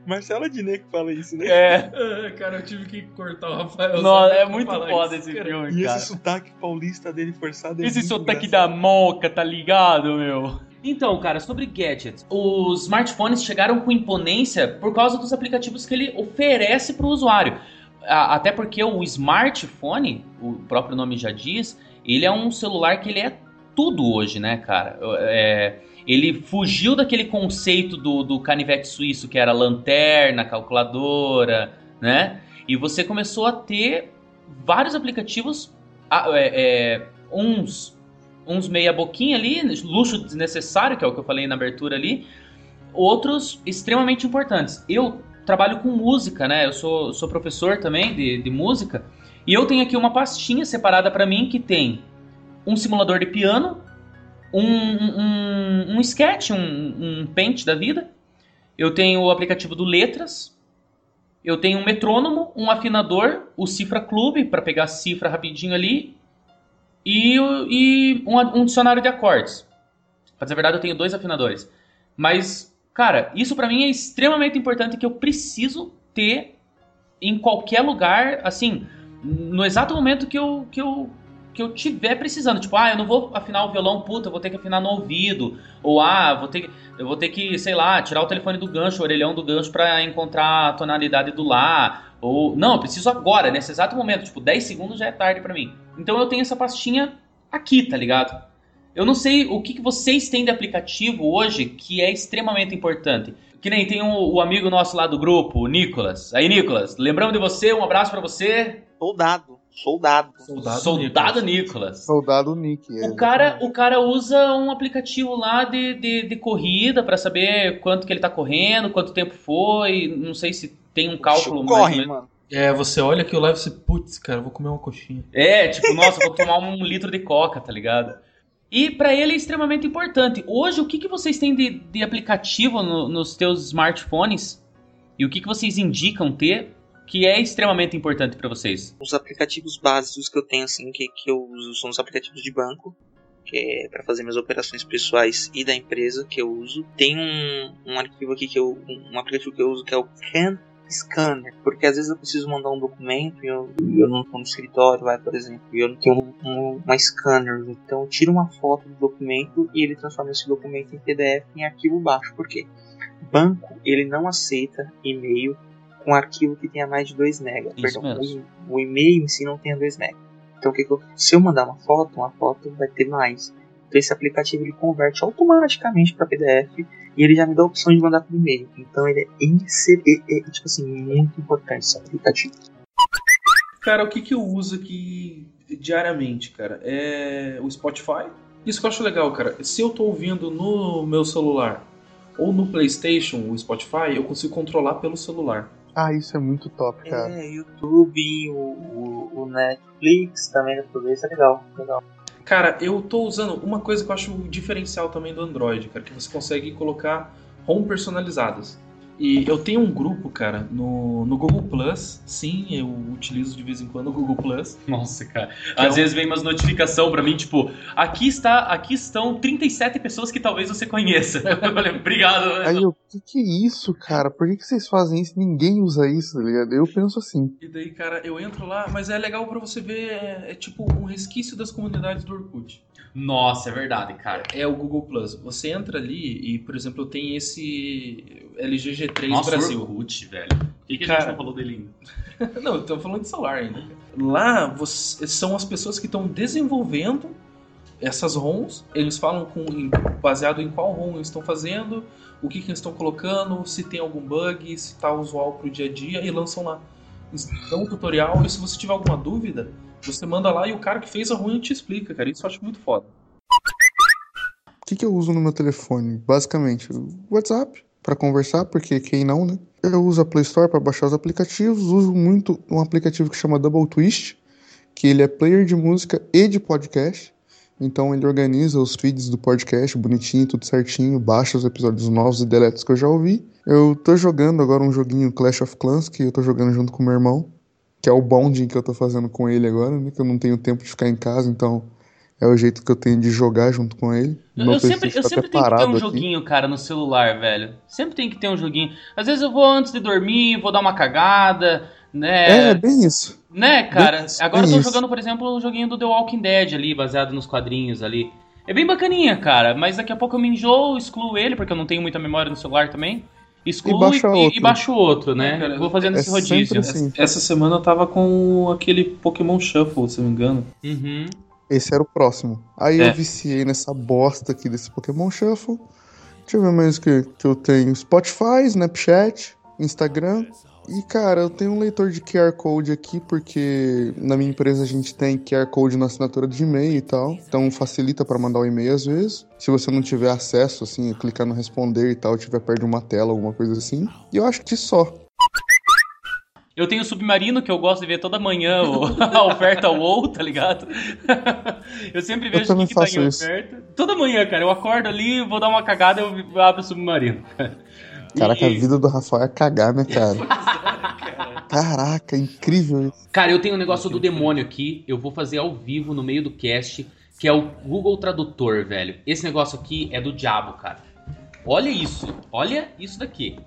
Marcelo Diné que fala isso, né? É, É, cara, eu tive que cortar o Rafael. nossa, é muito foda isso, esse cara. filme, E cara. esse sotaque paulista dele forçado é Esse muito sotaque da engraçado. moca, tá ligado, meu? Então, cara, sobre gadgets. Os smartphones chegaram com imponência por causa dos aplicativos que ele oferece para o usuário. Até porque o smartphone, o próprio nome já diz, ele é um celular que ele é tudo hoje, né, cara? É, ele fugiu daquele conceito do, do canivete suíço, que era lanterna, calculadora, né? E você começou a ter vários aplicativos, é, é, uns uns meia boquinha ali, luxo desnecessário, que é o que eu falei na abertura ali, outros extremamente importantes. Eu trabalho com música, né? Eu sou, sou professor também de, de música, e eu tenho aqui uma pastinha separada para mim que tem um simulador de piano, um, um, um sketch, um, um paint da vida, eu tenho o aplicativo do Letras, eu tenho um metrônomo, um afinador, o Cifra Clube, para pegar cifra rapidinho ali, e, e um, um dicionário de acordes. Pra dizer a verdade, eu tenho dois afinadores. Mas, cara, isso pra mim é extremamente importante que eu preciso ter em qualquer lugar, assim, no exato momento que eu, que eu, que eu tiver precisando. Tipo, ah, eu não vou afinar o violão, puta, eu vou ter que afinar no ouvido. Ou, ah, vou ter, eu vou ter que, sei lá, tirar o telefone do gancho, o orelhão do gancho pra encontrar a tonalidade do lá. Ou, não, eu preciso agora, nesse exato momento. Tipo, 10 segundos já é tarde pra mim. Então eu tenho essa pastinha aqui, tá ligado? Eu não sei o que, que vocês têm de aplicativo hoje que é extremamente importante. Que nem tem o, amigo nosso lá do grupo, o Nicolas. Aí, Nicolas, lembramos de você, um abraço pra você. Soldado. Soldado. Soldado, Soldado Nicolas. Nicolas. Soldado Nick. é, O cara, o cara usa um aplicativo lá de, de, de corrida pra saber quanto que ele tá correndo, quanto tempo foi, não sei se tem um cálculo mais Corre, menos. mano. É, você olha que o live e você, putz, cara, eu vou comer uma coxinha. É, tipo, nossa, eu vou tomar um litro de coca, tá ligado? E pra ele é extremamente importante. Hoje, o que, que vocês têm de, de aplicativo no- nos teus smartphones? E o que, que vocês indicam ter que é extremamente importante pra vocês? Os aplicativos básicos que eu tenho, assim, que, que eu uso são os aplicativos de banco, que é para fazer minhas operações pessoais e da empresa que eu uso. Tem um, um arquivo aqui que eu. um aplicativo que eu uso que é o Can Scanner, porque às vezes eu preciso mandar um documento e eu, eu não estou no escritório, vai, por exemplo, e eu não tenho um, um, uma scanner, então eu tiro uma foto do documento e ele transforma esse documento em PDF em arquivo baixo. Por quê? Banco ele não aceita e-mail com arquivo que tenha mais de 2 MB. Perdão, mesmo. o, o e-mail em si não tenha 2 MB. Então, o que que eu, se eu mandar uma foto, uma foto vai ter mais. Então, esse aplicativo ele converte automaticamente para PDF e ele já me dá a opção de mandar por e-mail. Então, ele é, é, é, tipo assim, muito importante esse aplicativo. Cara, o que, que eu uso aqui diariamente, cara? É o Spotify. Isso que eu acho legal, cara. Se eu tô ouvindo no meu celular ou no PlayStation o Spotify, eu consigo controlar pelo celular. Ah, isso é muito top, cara. É, YouTube, o, o, o Netflix também ver, isso é legal. legal. Cara, eu tô usando uma coisa que eu acho diferencial também do Android, cara, que você consegue colocar home personalizadas. E eu tenho um grupo, cara, no, no Google Plus. Sim, eu utilizo de vez em quando o Google Plus. Nossa, cara. É Às um- vezes vem umas notificação pra mim, tipo, aqui está, aqui estão 37 pessoas que talvez você conheça. Eu falei, obrigado. Aí eu, que que é isso, cara? Por que, que vocês fazem isso? Ninguém usa isso, tá ligado? Eu penso assim. E daí, cara, eu entro lá, mas é legal pra você ver, é, é tipo um resquício das comunidades do Orkut. Nossa, é verdade, cara. É o Google Plus. Você entra ali e, por exemplo, tem esse LG G3 Nossa, Brasil. Orkut, velho. Por que, que a gente Cara. não falou dele ainda? Não, estamos falando de celular ainda. cara. Lá você- são as pessoas que estão desenvolvendo essas ROMs. Eles falam com, baseado em qual ROM eles estão fazendo, o que, que eles estão colocando, se tem algum bug, se tá usual pro dia a dia e lançam lá. Dão um tutorial e se você tiver alguma dúvida, você manda lá e o cara que fez a ROM te explica, cara. Isso eu acho muito foda. O que, que eu uso no meu telefone? Basicamente, WhatsApp para conversar, porque quem não, né? Eu uso a Play Store para baixar os aplicativos. Uso muito um aplicativo que chama Double Twist, que ele é player de música e de podcast. Então ele organiza os feeds do podcast bonitinho, tudo certinho, baixa os episódios novos e deleta os que eu já ouvi. Eu tô jogando agora um joguinho Clash of Clans, que eu tô jogando junto com meu irmão, que é o bonding que eu tô fazendo com ele agora, né? Que eu não tenho tempo de ficar em casa, então é o jeito que eu tenho de jogar junto com ele. Eu, eu sempre, eu sempre tenho que ter um aqui. joguinho, cara, no celular, velho. Sempre tem que ter um joguinho. Às vezes eu vou antes de dormir, vou dar uma cagada, né? É, bem isso. Né, cara? Bem isso, Agora eu bem tô isso. jogando, por exemplo, o joguinho do The Walking Dead ali, baseado nos quadrinhos ali. É bem bacaninha, cara, mas daqui a pouco eu me enjoo, excluo ele, porque eu não tenho muita memória no celular também. Excluo E baixa e, outro. e baixo outro, né? É, cara, Vou fazendo é esse rodízio. assim. Essa semana eu tava com aquele Pokémon Shuffle, se não me engano. Uhum. Esse era o próximo. Aí É. eu viciei nessa bosta aqui desse Pokémon Shuffle. Deixa eu ver mais o que, que eu tenho. Spotify, Snapchat, Instagram. E, cara, eu tenho um leitor de QR Code aqui, porque na minha empresa a gente tem QR Code na assinatura de e-mail e tal. Então facilita para mandar o e-mail às vezes. Se você não tiver acesso, assim, clicar no responder e tal, tiver perto de uma tela, alguma coisa assim. E eu acho que só. Eu tenho o Submarino, que eu gosto de ver toda manhã o- a oferta WoW, tá ligado? eu sempre vejo o que, que tá em isso. oferta. Toda manhã, cara, eu acordo ali, vou dar uma cagada e eu abro o Submarino. Caraca, a vida do Rafael é cagar, né, cara? Caraca, incrível isso. Cara, eu tenho um negócio do demônio aqui, eu vou fazer ao vivo no meio do cast, que é o Google Tradutor, velho. Esse negócio aqui é do diabo, cara. Olha isso, olha isso daqui.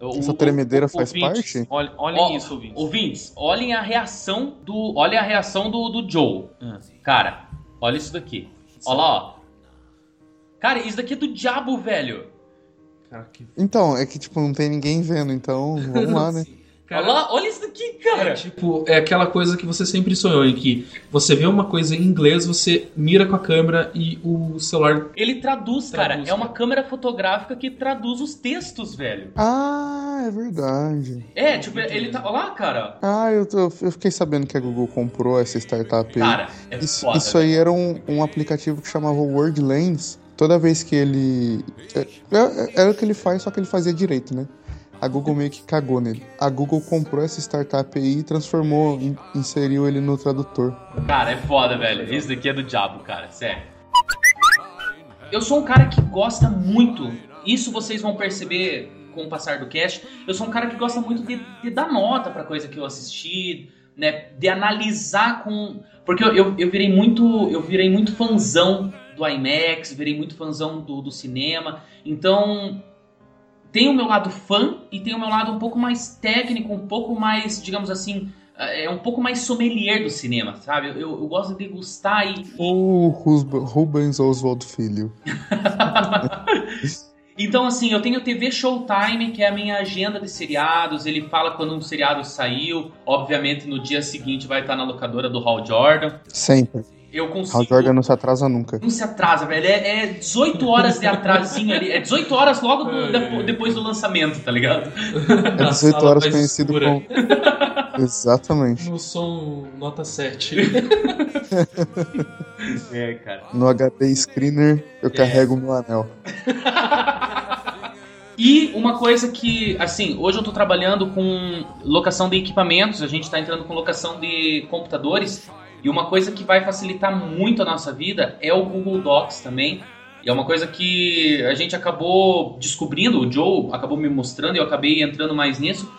O- Essa o- tremedeira o- faz ouvintes, parte? Olha, olhem Ó, isso, ouvintes. Ouvintes, olhem a reação do. Olhem a reação do, do Joe. Ah. Cara, olha isso daqui. Olha lá, ó. Cara, isso daqui é do diabo, velho. Cara, que Então, é que, tipo, não tem ninguém vendo, então vamos lá, né? olha lá, olha isso daqui, cara. É tipo, é aquela coisa que você sempre sonhou, em que você vê uma coisa em inglês, você mira com a câmera e o celular. Ele traduz, cara. Traduz, é uma cara. câmera fotográfica que traduz os textos, velho. Ah, é verdade. É, tipo, ele tá. Olha lá, cara. Ah, eu, tô- eu fiquei sabendo que a Google comprou essa startup aí. Cara, é isso, foda. isso aí era um, um aplicativo que chamava WordLens. Toda vez que ele. é- é- Era o que ele faz, só que ele fazia direito, né? A Google meio que cagou nele. A Google comprou essa startup aí e transformou, in- inseriu ele no tradutor. Cara, é foda, velho. Isso daqui é do diabo, cara. Sério. Eu sou um cara que gosta muito. Isso vocês vão perceber com o passar do cast. Eu sou um cara que gosta muito de, de dar nota pra coisa que eu assisti, né? De analisar com. Porque eu, eu, eu virei muito. Eu virei muito fanzão do IMAX, virei muito fanzão do, do cinema. Então. Tem o meu lado fã e tem o meu lado um pouco mais técnico, um pouco mais, digamos assim, é um pouco mais sommelier do cinema, sabe? Eu, eu gosto de degustar e. O Rusba- Rubens Oswald Filho. então, assim, eu tenho TV Showtime, que é a minha agenda de seriados. Ele fala quando um seriado saiu. Obviamente, no dia seguinte vai estar na locadora do Hal Jordan. Sempre. Eu consigo. Jordan não se atrasa nunca. Não se atrasa, velho. É, é 18 horas de atrasinho ali. É 18 horas logo do- depo- depois do lançamento, tá ligado? É Na 18 sala horas conhecido escura. como. Exatamente. No som nota 7. É, cara. No HD Screener eu carrego meu anel. E uma coisa que, assim, hoje eu tô trabalhando com locação de equipamentos, a gente tá entrando com locação de computadores, e uma coisa que vai facilitar muito a nossa vida é o Google Docs também. E é uma coisa que a gente acabou descobrindo, o Joe acabou me mostrando e eu acabei entrando mais nisso.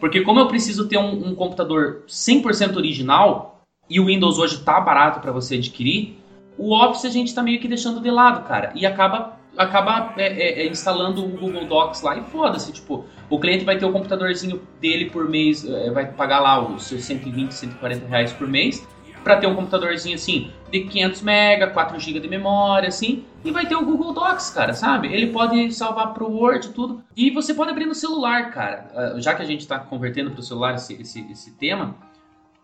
Porque como eu preciso ter um, um computador 100% original, e o Windows hoje tá barato para você adquirir, o Office a gente tá meio que deixando de lado, cara. E acaba, acaba é, é, é, instalando o Google Docs lá e foda-se. Tipo, o cliente vai ter o computadorzinho dele por mês, é, vai pagar lá os seus 120, 140 reais por mês para ter um computadorzinho assim de 500 MB, 4 GB de memória, assim, e vai ter o Google Docs, cara, sabe? Ele pode salvar pro Word e tudo. E você pode abrir no celular, cara. Ah, Já que a gente tá convertendo pro celular esse, esse, esse tema.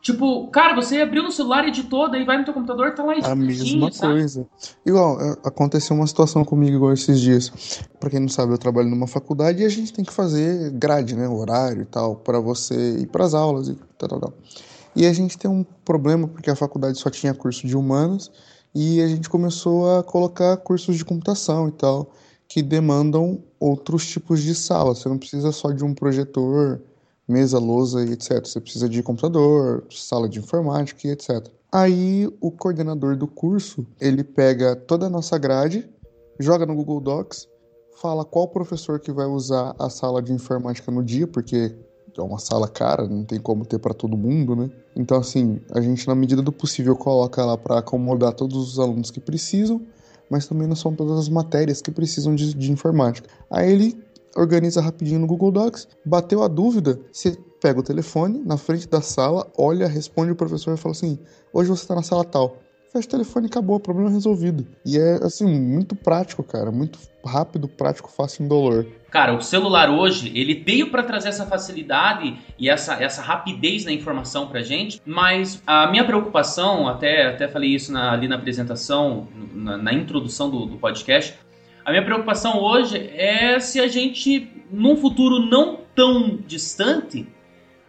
Tipo, cara, você abriu no celular, editou, daí vai no teu computador, tá lá A mesma sabe? coisa. Igual, é, aconteceu uma situação comigo igual esses dias. Pra quem não sabe, eu trabalho numa faculdade e a gente tem que fazer grade, né? Horário e tal, pra você ir pras aulas e tal, tal, tal. E a gente tem um problema porque a faculdade só tinha curso de humanas e a gente começou a colocar cursos de computação e tal, que demandam outros tipos de sala. Você não precisa só de um projetor, mesa, lousa e etc. Você precisa de computador, sala de informática e etc. Aí o coordenador do curso, ele pega toda a nossa grade, joga no Google Docs, fala qual professor que vai usar a sala de informática no dia, porque é uma sala cara, não tem como ter para todo mundo, né? Então assim, a gente na medida do possível coloca lá para acomodar todos os alunos que precisam, mas também não são todas as matérias que precisam de, de informática. Aí ele organiza rapidinho no Google Docs, bateu a dúvida, você pega o telefone na frente da sala, olha, responde o professor e fala assim: hoje você está na sala tal. Telefone e acabou, problema resolvido. E é assim, muito prático, cara. Muito rápido, prático, fácil, indolor. Cara, o celular hoje, ele veio para trazer essa facilidade e essa, essa rapidez na informação pra gente, mas a minha preocupação, até, até falei isso na- ali na apresentação, na, na introdução do, do podcast, a minha preocupação hoje é se a gente, num futuro não tão distante,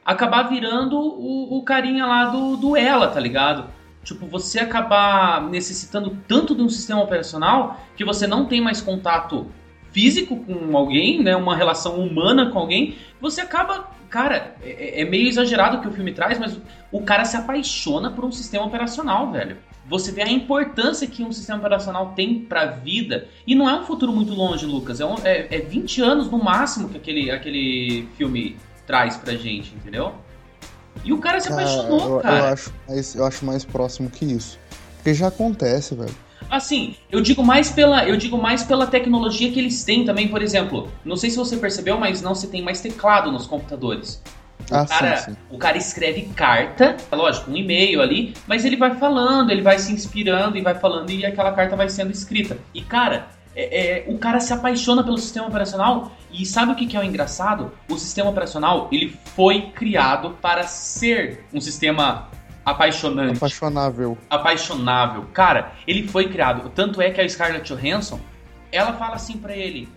acabar virando o, o carinha lá do, do Ela, tá ligado? Tipo, você acabar necessitando tanto de um sistema operacional que você não tem mais contato físico com alguém, né? Uma relação humana com alguém, você acaba. Cara, é, é meio exagerado o que o filme traz, mas o cara se apaixona por um sistema operacional, velho. Você vê a importância que um sistema operacional tem pra vida. E não é um futuro muito longe, Lucas. É, um, é, é 20 anos no máximo que aquele, aquele filme traz pra gente, entendeu? E o cara se apaixonou, eu, eu cara. acho mais, eu acho mais próximo que isso. Porque já acontece, velho. Assim, eu digo mais pela, eu digo mais pela tecnologia que eles têm também, por exemplo. Não sei se você percebeu, mas não se tem mais teclado nos computadores. O, Ah, cara, sim, sim. o cara escreve carta, lógico, um e-mail ali, mas ele vai falando, ele vai se inspirando e vai falando e aquela carta vai sendo escrita. E cara, é- é, o cara se apaixona pelo sistema operacional e sabe o que, que é o engraçado? O sistema operacional ele foi criado para ser um sistema apaixonante Apaixonável. apaixonável. Cara, ele foi criado. Tanto é que a Scarlett Johansson, ela fala assim pra ele: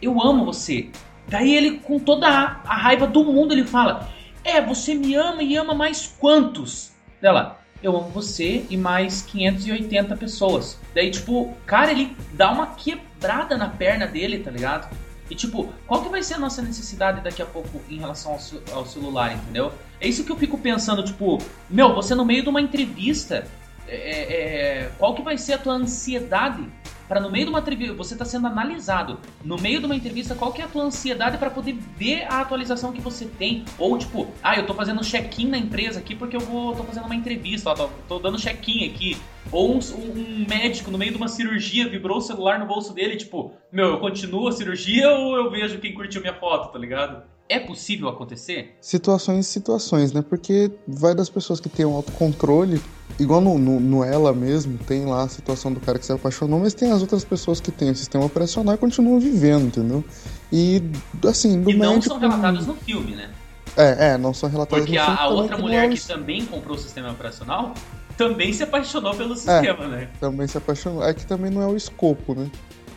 Eu amo você. Daí ele, com toda a, a raiva do mundo, ele fala: É, você me ama e ama mais quantos? Dela, eu amo você e mais 580 pessoas. Daí, tipo, cara, ele dá uma quebrada na perna dele, tá ligado? E tipo, qual que vai ser a nossa necessidade daqui a pouco em relação ao, ao celular, entendeu? É isso que eu fico pensando, tipo, meu, você no meio de uma entrevista, é, é, qual que vai ser a tua ansiedade para no meio de uma entrevista, você tá sendo analisado, no meio de uma entrevista, qual que é a tua ansiedade para poder ver a atualização que você tem? Ou tipo, ah, eu tô fazendo check-in na empresa aqui porque eu vou, tô fazendo uma entrevista, ó, tô, tô dando check-in aqui. Ou um, um médico no meio de uma cirurgia vibrou o celular no bolso dele, tipo, meu, eu continuo a cirurgia ou eu vejo quem curtiu minha foto, tá ligado? É possível acontecer? Situações e situações, né? Porque vai das pessoas que têm um autocontrole, igual no, no, no Ela mesmo, tem lá a situação do cara que se apaixonou, mas tem as outras pessoas que têm o sistema operacional e continuam vivendo, entendeu? E, assim, do e não médico... são relatados no filme, né? É, é, não são relatados Porque no a, filme a também, outra mulher é que também comprou o sistema operacional também se apaixonou pelo sistema, né? também se apaixonou. É que também não é o escopo, né?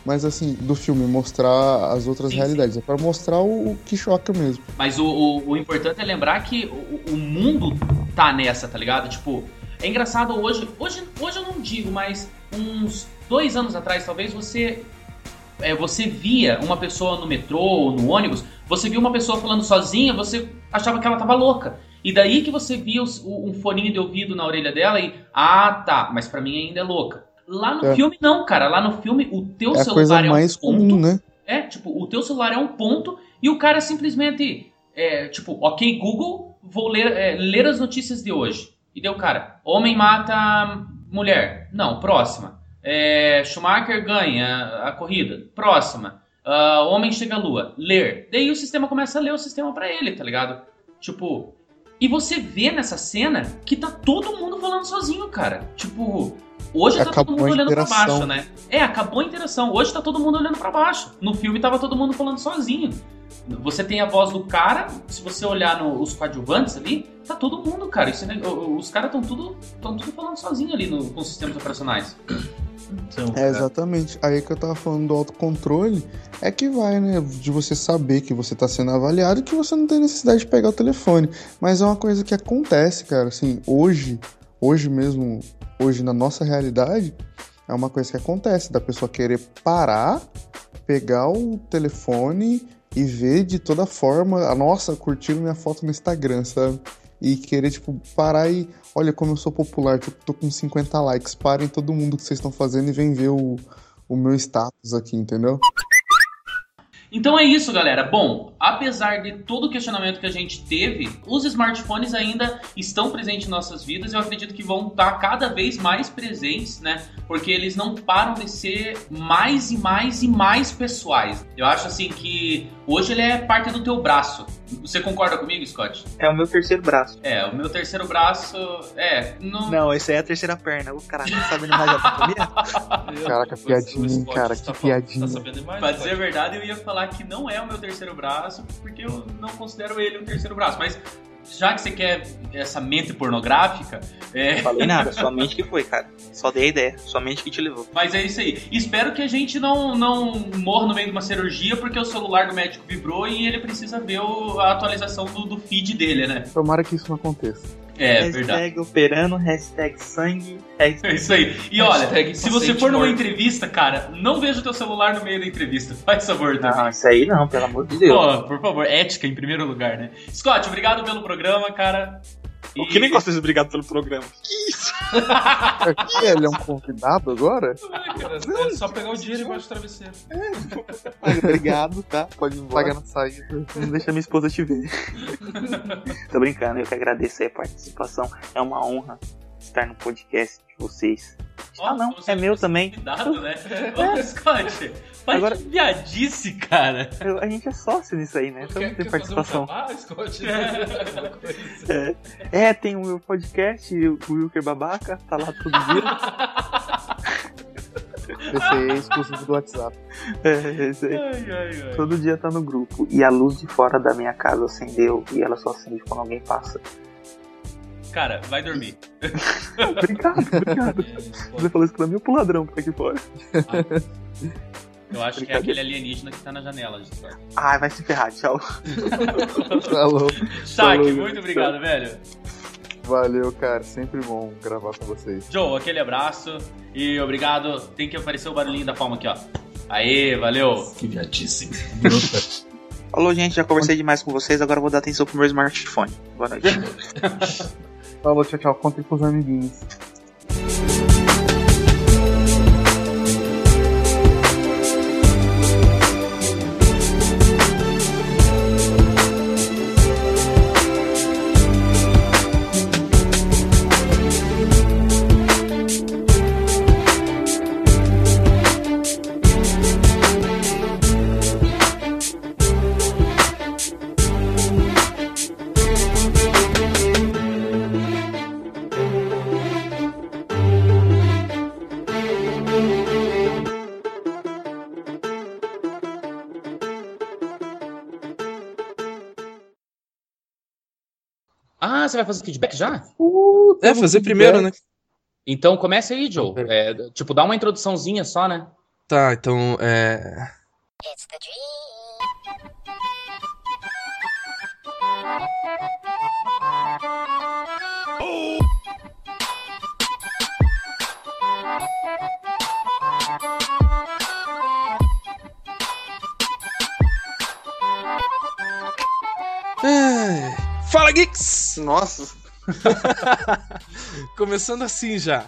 Mas assim, do filme, mostrar as outras Sim, realidades. É pra mostrar o, o que choca mesmo. Mas o, o, o importante é lembrar que o, mundo tá nessa, tá ligado? Tipo, é engraçado hoje, hoje. Hoje eu não digo, mas uns dois anos atrás, talvez, você é, você via uma pessoa no metrô ou no ônibus, você via uma pessoa falando sozinha, você achava que ela tava louca. E daí que você via os- um foninho de ouvido na orelha dela e, ah, tá, mas pra mim ainda é louca. Lá no É. filme não, cara. Lá no filme o teu É celular é um ponto. comum, né? É, tipo, o teu celular é um ponto e o cara simplesmente, é, tipo, ok, Google, vou ler, é, ler as notícias de hoje. E deu, cara, homem mata mulher. Não, próxima. É, Schumacher ganha a corrida. Próxima. Ah, homem chega à lua. Ler. Daí o sistema começa a ler o sistema pra ele, tá ligado? Tipo. E você vê nessa cena que tá todo mundo falando sozinho, cara. Tipo, hoje tá Acabou todo mundo olhando pra baixo, né? É, acabou a interação. Hoje tá todo mundo olhando pra baixo. No filme tava todo mundo falando sozinho. Você tem a voz do cara, se você olhar no- os coadjuvantes ali, tá todo mundo, cara. Isso, né, os caras estão tudo, tão tudo falando sozinho ali no, com os sistemas operacionais. Então, É, exatamente. Aí que eu tava falando do autocontrole, é que vai, né? De você saber que você tá sendo avaliado e que você não tem necessidade de pegar o telefone. Mas é uma coisa que acontece, cara. Assim, hoje, hoje mesmo, hoje na nossa realidade, é uma coisa que acontece, da pessoa querer parar, pegar o telefone e ver de toda forma, a nossa, curtiram minha foto no Instagram, sabe? E querer, tipo, parar e. Olha como eu sou popular, tipo, tô com 50 likes. Parem todo mundo que vocês estão fazendo e vem ver o, o meu status aqui, entendeu? Então é isso, galera. Bom, apesar de todo o questionamento que a gente teve, os smartphones ainda estão presentes em nossas vidas e eu acredito que vão estar cada vez mais presentes, né? Porque eles não param de ser mais e mais e mais pessoais. Eu acho assim que hoje ele é parte do teu braço. Você concorda comigo, Scott? É o meu terceiro braço. É, o meu terceiro braço é. Não, Não, esse aí é a terceira perna. O cara não sabe mais anatomia? Caraca, piadinha, cara, tá que falando- piadinha. Tá sabendo demais, Pra dizer a verdade, eu ia falar que não é o meu terceiro braço, porque eu não considero ele um terceiro braço. Mas já que você quer essa mente pornográfica, é, Não falei nada, sua mente que foi, cara. Só dei a ideia, sua mente que te levou. mas é isso aí. Espero que a gente não, não morra no meio de uma cirurgia porque o celular do médico vibrou e ele precisa ver o- a atualização do, do feed dele, né? Tomara que isso não aconteça. É, hashtag verdade. operando, hashtag sangue, É hashtag... isso aí. E olha, Hashtag se você for numa morto. entrevista, cara, não veja o teu celular no meio da entrevista. Faz favor, também. Não, isso aí não, pelo amor de Deus. Pô, por favor, ética em primeiro lugar, né? Scott, obrigado pelo programa, cara. O que nem gosta de obrigado pelo programa. Ele é um convidado agora? Ah, cara, é só pegar o dinheiro embaixo do travesseiro. Obrigado, tá? Pode ir Paga na saída. Não deixa minha esposa te ver. Tô brincando, eu que agradeço aí a participação. É uma honra estar no podcast de vocês. Ah, não, é meu também. Convidado, né? Ô, Scott, para Agora- de viadice, cara. Eu- a gente é sócio nisso aí, né? Então não tem um participação. Alguma coisa. É, tem o meu podcast, o Wilker Babaca, tá lá todo dia. Esse aí é exclusivo do WhatsApp. É, esse aí. Ai, ai, ai. Todo dia tá no grupo. E a luz de fora da minha casa acendeu e ela só acende quando alguém passa. Cara, vai dormir. Obrigado, obrigado. Você falou isso pra mim ou pro ladrão que tá aqui fora? Eu acho que é aquele alienígena que tá na janela, Scott. Ai, vai se ferrar, tchau. Falou. Shaq, muito obrigado, velho. Valeu, cara. Sempre bom gravar com vocês. Joe, aquele abraço e obrigado. Tem que aparecer o barulhinho da palma aqui, ó. Aê, valeu. Que viadice. Falou, gente, já conversei demais com vocês, agora eu vou dar atenção pro meu smartphone. Boa noite. Falou, tchau, tchau. Contem com os amiguinhos. Ah, você vai fazer feedback já? Uh, é, fazer primeiro, né? Então começa aí, Joe. É, tipo, dá uma introduçãozinha só, né? Tá, então é. It's the dream. Oh! É, Fala, Geeks! Nossa, Começando assim já.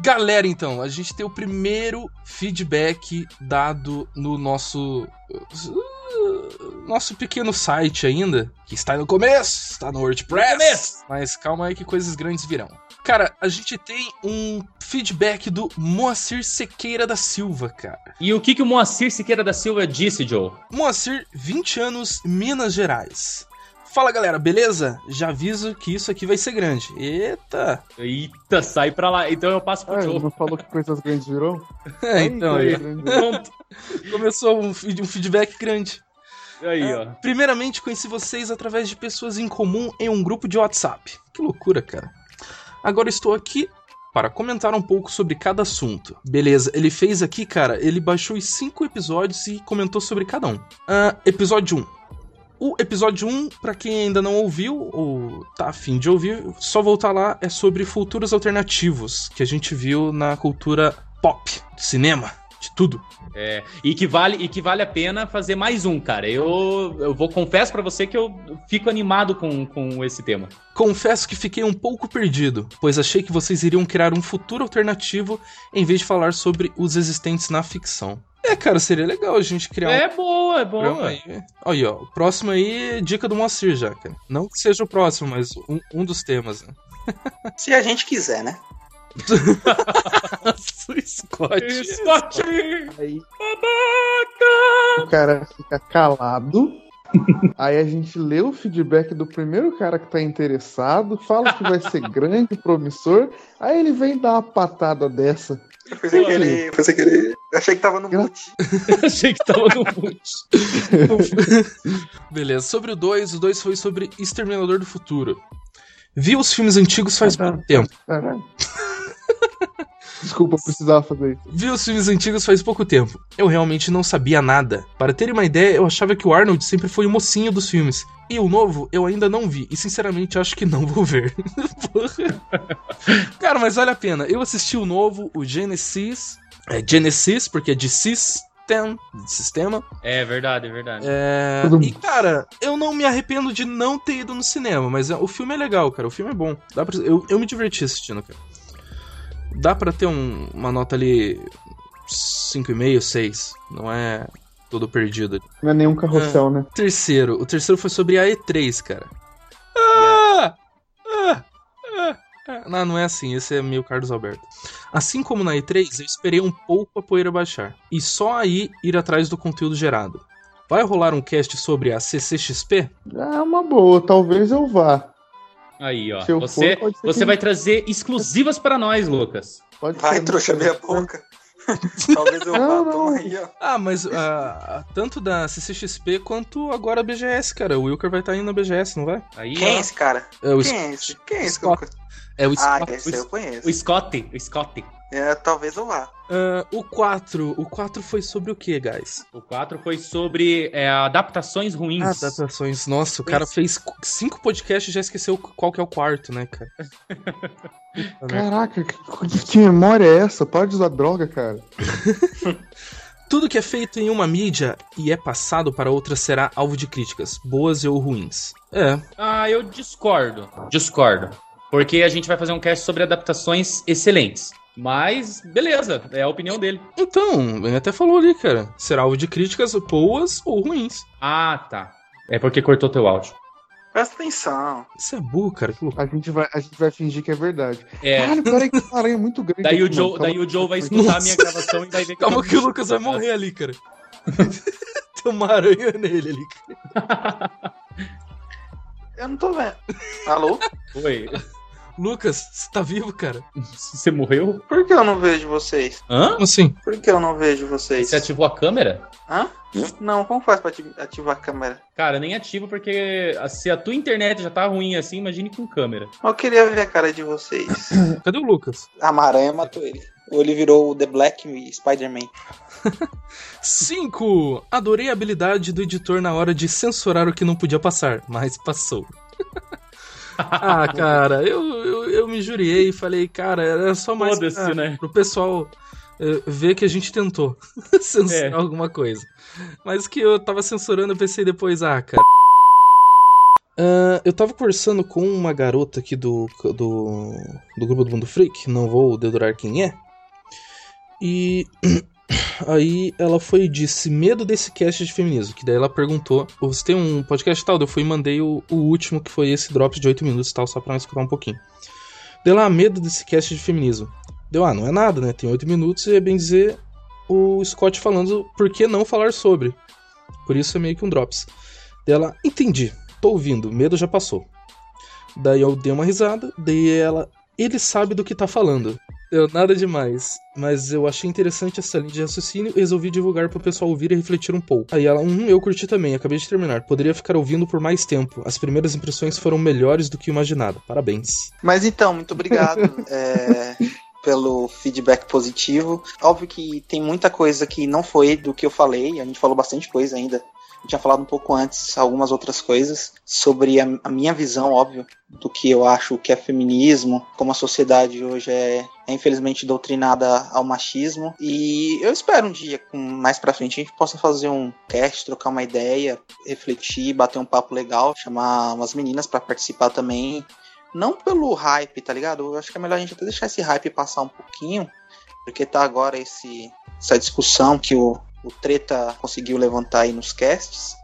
Galera, então, a gente tem o primeiro feedback dado no nosso. uh, Nosso pequeno site ainda, que está no começo, está no WordPress. Mas calma aí que coisas grandes virão. Cara, a gente tem um feedback do Moacir Sequeira da Silva, cara. E o que, que o Moacir Siqueira da Silva disse, Joe? Moacir, 20 anos, Minas Gerais. Fala galera, beleza? Já aviso que isso aqui vai ser grande. Eita! Eita, sai pra lá. Então eu passo pro Ah, Joe. não falou que coisas grandes virou? É, então aí. Pronto. Começou um, um feedback grande. Aí, ó. Primeiramente, conheci vocês através de pessoas em comum em um grupo de WhatsApp. Que loucura, cara. Agora estou aqui para comentar um pouco sobre cada assunto. Beleza, ele fez aqui, cara, ele baixou os cinco episódios e comentou sobre cada um. Ah, episódio 1. O episódio 1, pra quem ainda não ouviu ou tá afim de ouvir, só voltar lá, é sobre futuros alternativos que a gente viu na cultura pop, cinema, de tudo. É, e que vale e que vale a pena fazer mais um, cara. Eu, eu vou confesso pra você que eu fico animado com, com esse tema. Confesso que fiquei um pouco perdido, pois achei que vocês iriam criar um futuro alternativo em vez de falar sobre os existentes na ficção. É, cara, seria legal a gente criar um É boa, é boa. aí. Aí, ó, o próximo aí, dica do Moacir já, cara. Não que seja o próximo, mas um, um dos temas. Né? Se a gente quiser, né? o Scott. Scott! Aí o cara fica calado. Aí a gente lê o feedback do primeiro cara que tá interessado, fala que vai ser grande, promissor. Aí ele vem dar uma patada dessa. Foi sem querer, foi sem querer. Eu achei que tava no mute. Achei que tava no mute. Beleza, sobre o 2, o 2 foi sobre Exterminador do Futuro. Vi os filmes antigos faz Ah, tá. pouco tempo. Caralho. Desculpa, eu precisava fazer isso. Vi os filmes antigos faz pouco tempo. Eu realmente não sabia nada. Para terem uma ideia, eu achava que o Arnold sempre foi o mocinho dos filmes. E o novo eu ainda não vi. E sinceramente acho que não vou ver. Porra. Cara, mas vale a pena. Eu assisti o novo, o Genesis. É Genesis, porque é de System, de sistema. É verdade, é verdade. É, E, cara, eu não me arrependo de não ter ido no cinema, mas é- o filme é legal, cara. O filme é bom. Dá pra- eu, eu me diverti assistindo, cara. Dá pra ter um- uma nota ali 5,5, 6. Não é todo perdido. Não é nenhum carrossel, né? Terceiro. O terceiro foi sobre a E3, cara. Ah! Ah! Ah! ah. Não, não é assim. Esse é meio Carlos Alberto. Assim como na E3, eu esperei um pouco a poeira baixar. E só aí ir atrás do conteúdo gerado. Vai rolar um cast sobre a CCXP? É uma boa, talvez eu vá. Aí, ó. Se Você, for, você que- vai trazer exclusivas para nós, Lucas. Pode Vai, ser. trouxa, meia boca. Talvez eu vá, Não, não. aí, ó. Ah, mas ah, tanto da CCXP quanto agora a BGS, cara. O Wilker vai estar indo na BGS, não vai? Aí, Quem é ó. esse cara? É o, Quem é esse? Quem é esse? que eu não Scott. é o Ah, Scott. esse eu conheço. O Scott, o Scott. É, talvez eu vá. Ah, o 4. O 4 foi sobre o que, guys? O 4 foi sobre é, adaptações ruins. Adaptações. Nossa, o cara fez cinco podcasts e já esqueceu qual que é o quarto, né, cara? Caraca, que, que memória é essa? Para de usar droga, cara. Tudo que é feito em uma mídia e é passado para outra será alvo de críticas, boas ou ruins. É, Ah, eu discordo. Discordo. Porque a gente vai fazer um cast sobre adaptações excelentes. Mas, beleza, é a opinião dele. então, ele até falou ali, cara. Será alvo de críticas boas ou ruins. Ah, tá. É porque cortou teu áudio. Presta atenção. Isso é burro, cara. A gente vai, a gente vai fingir que é verdade. É. Caralho, peraí que uma aranha muito grande. Daí o aqui, Joe, mano. Calma daí o Joe vai escutar a minha gravação e vai ver que Calma que o Lucas vai morrer ali, cara. Tem uma aranha nele ali. Eu não tô vendo. Alô? Oi. Lucas, você tá vivo, cara? Você morreu? Por que eu não vejo vocês? Hã? Como assim? Por que eu não vejo vocês? Você ativou a câmera? Hã? Não, como faz pra ati- ativar a câmera? Cara, nem ativo porque se a tua internet já tá ruim assim, imagine com câmera. Eu queria ver a cara de vocês. Cadê o Lucas? A Maranha matou ele. Ou ele virou o The Black Spider-Man. 5. Adorei a habilidade do editor na hora de censurar o que não podia passar, mas passou. ah, cara, eu, eu, me juriei e falei, cara, era só mais pra, né? pro pessoal eh, ver que a gente tentou censurar É. alguma coisa. Mas que eu tava censurando, eu pensei depois, ah, cara. Ah, eu tava conversando com uma garota aqui do, do, do grupo do Mundo Freak, não vou dedurar quem é. E aí ela foi e disse medo desse cast de feminismo. Que daí ela perguntou: Você tem um podcast tal? Eu fui e mandei o, o último, que foi esse Drops de 8 minutos e tal, só pra escutar um pouquinho. Deu lá, medo desse cast de feminismo. Deu, ah, não é nada, né? Tem 8 minutos e é bem dizer o Scott falando por que não falar sobre. Por isso é meio que um Drops. Dela, entendi, tô ouvindo, medo já passou. Daí eu dei uma risada, daí ela, ele sabe do que tá falando. Eu, nada demais, mas eu achei interessante essa linha de raciocínio e resolvi divulgar pro pessoal ouvir e refletir um pouco. Aí ela, hum, eu curti também, acabei de terminar. Poderia ficar ouvindo por mais tempo. As primeiras impressões foram melhores do que imaginado. Parabéns. Mas então, muito obrigado é, pelo feedback positivo. Óbvio que tem muita coisa que não foi do que eu falei, a gente falou bastante coisa ainda. Eu tinha falado um pouco antes algumas outras coisas sobre a, a minha visão, óbvio, do que eu acho que é feminismo, como a sociedade hoje é, é infelizmente doutrinada ao machismo. E eu espero um dia, mais pra frente, a gente possa fazer um cast, trocar uma ideia, refletir, bater um papo legal, chamar umas meninas pra participar também. Não pelo hype, tá ligado? Eu acho que é melhor a gente até deixar esse hype passar um pouquinho, porque tá agora esse, essa discussão que o, o Treta conseguiu levantar aí nos casts.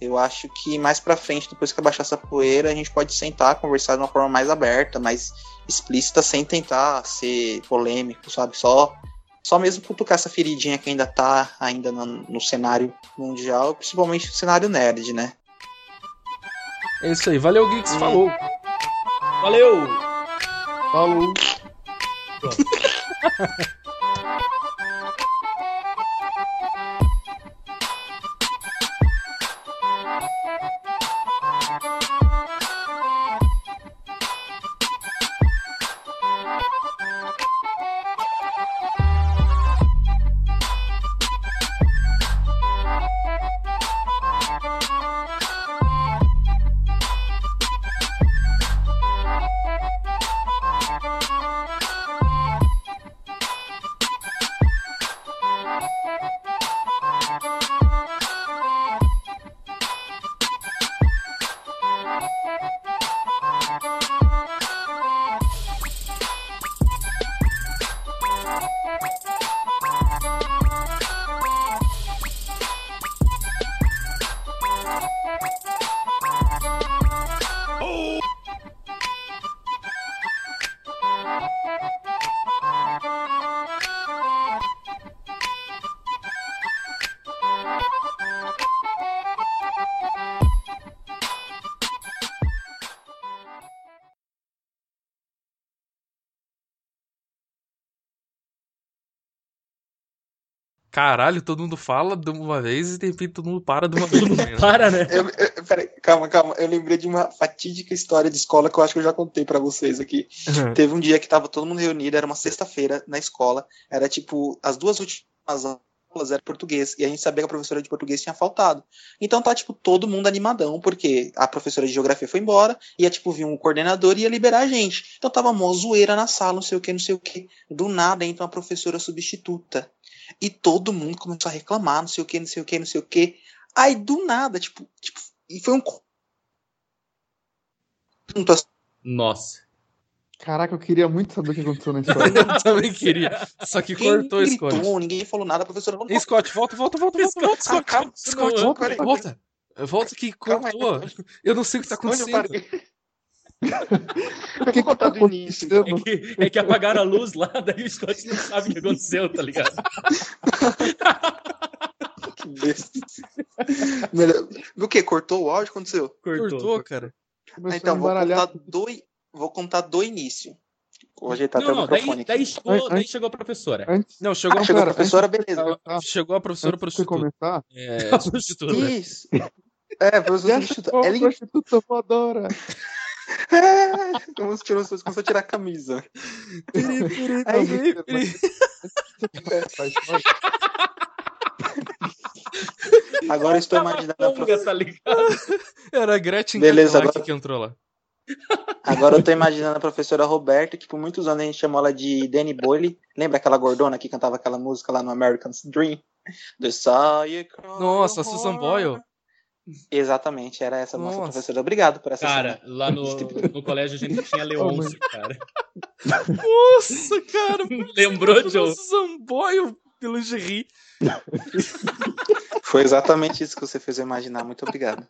Eu acho que mais pra frente, depois que abaixar essa poeira, a gente pode sentar, conversar de uma forma mais aberta, mais explícita, sem tentar ser polêmico, sabe? Só, só mesmo cutucar essa feridinha que ainda tá ainda no, no cenário mundial, principalmente no cenário nerd, né? É isso aí, valeu, Geeks, Hum. falou. Valeu! Falou. Caralho, todo mundo fala de uma vez e de repente todo mundo para de uma vez. também, né? Para, né? Eu, eu- peraí, calma, calma. Eu lembrei de uma fatídica história de escola que eu acho que eu já contei pra vocês aqui. Teve um dia que tava todo mundo reunido, era uma sexta-feira na escola. Era tipo, as duas últimas aulas era português. E a gente sabia que a professora de português tinha faltado. Então tá, tipo, todo mundo animadão, porque a professora de geografia foi embora, ia, tipo, vir um coordenador e ia liberar a gente. Então tava mó zoeira na sala, não sei o que, não sei o que. Do nada entra uma professora substituta. E todo mundo começou a reclamar, não sei o que, não sei o que, não sei o que. Aí do nada, tipo, tipo e foi um Nossa. Caraca, eu queria muito saber o que aconteceu na história. Eu também queria. Só que Ninguém cortou o Scott. gritou, ninguém falou nada, a professora não Ei, Scott, volta, volta, volta, volta, volta, Scott. calma, Scott, não, volta, peraí. volta. Volta que cortou. Eu não sei o que tá eu acontecendo. O que, que tá do início, então. É que, é que apagaram a luz lá, daí o Scott não sabe o que aconteceu, tá ligado? Que besta. Melhor- O que? Cortou o áudio? O que aconteceu? Cortou, cara. Começou Ah, então, vou contar, do, vou contar do início. Vou ajeitar Não, até o não, daí, microfone aqui. daí, chegou, An- daí antes- chegou a professora. Antes, Não, chegou, Ah, a, chegou a cara, professora, beleza. a- chegou a professora antes prostituta. começar, É, substituta. Isso. É, a professora já substituta. chegou a Ela prostituta fodora. É, como se tirou- começou a tirar a camisa. Aí, Faz parte. agora eu estou imaginando a professora. tá ligado? Era a Gretchen Beleza, agora- que entrou lá. Agora eu tô imaginando a professora Roberta, que por muitos anos a gente chamou ela de Danny Boyle. Lembra aquela gordona que cantava aquela música lá no American's Dream? The Cry Nossa, Susan. Boyle. Exatamente, era essa a nossa Nossa. professora. Obrigado por essa Cara, cena. lá no, no colégio a gente tinha Leôncio, cara. Nossa, cara. Lembrou, Joe? Zamboio pelo Gerry. Foi exatamente isso que você fez eu imaginar. Muito obrigado.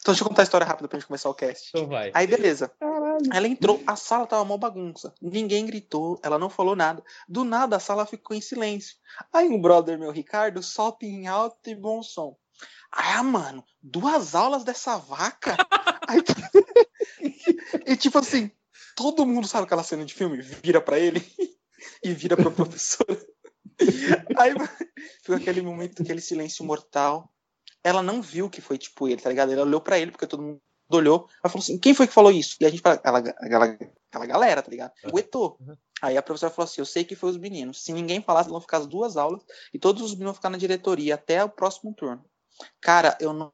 Então deixa eu contar a história rápida pra gente começar o cast. Então vai. Aí beleza. Ela entrou, a sala tava mó bagunça. Ninguém gritou, ela não falou nada. Do nada a sala ficou em silêncio. Aí um brother meu, Ricardo, solta em alto e bom som. Ah, mano, duas aulas dessa vaca? Aí, e tipo assim, todo mundo sabe aquela cena de filme? Vira pra ele e vira pra professora. Aí ficou aquele momento, aquele silêncio mortal. Ela não viu que foi tipo ele, tá ligado? Ela olhou pra ele, porque todo mundo olhou. Ela falou assim: quem foi que falou isso? E a gente fala, ela, aquela, aquela galera, tá ligado? O Eto. Aí a professora falou assim: eu sei que foi os meninos. Se ninguém falasse, vão ficar as duas aulas e todos os meninos vão ficar na diretoria até o próximo turno. Cara, eu nu-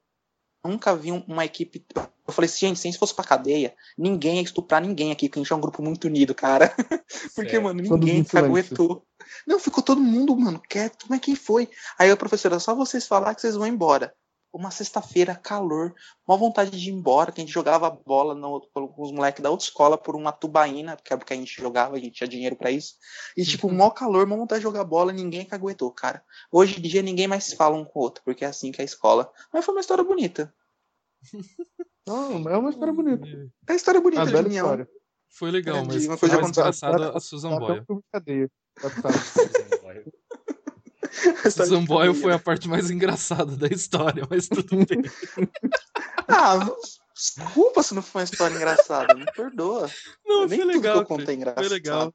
nunca vi um- uma equipe. Eu falei assim, gente, se a gente fosse pra cadeia, ninguém ia estuprar ninguém aqui, porque a gente é um grupo muito unido, cara. Porque, Certo. mano, ninguém caguetou. Não, ficou todo mundo, mano, quieto. Como é que foi? Aí a professora, só vocês falar que vocês vão embora. Uma sexta-feira, calor, uma vontade de ir embora, que a gente jogava bola no, com os moleques da outra escola por uma tubaína, que é porque a gente jogava, a gente tinha dinheiro pra isso. E, tipo, mó calor, mó vontade de jogar bola, ninguém caguetou, cara. Hoje em dia ninguém mais se fala um com o outro, porque é assim que é a escola. Mas foi uma história bonita. Não, é uma história bonita. É uma história bonita Uma de bela união. história. Foi legal, É, mas uma coisa mais engraçada a Susan Boyle. Susan Boyle foi a parte mais engraçada da história, mas tudo bem. Ah, desculpa se não foi uma história engraçada, me perdoa. Não, Nem foi tudo que legal. eu contei cara. engraçado. Foi legal.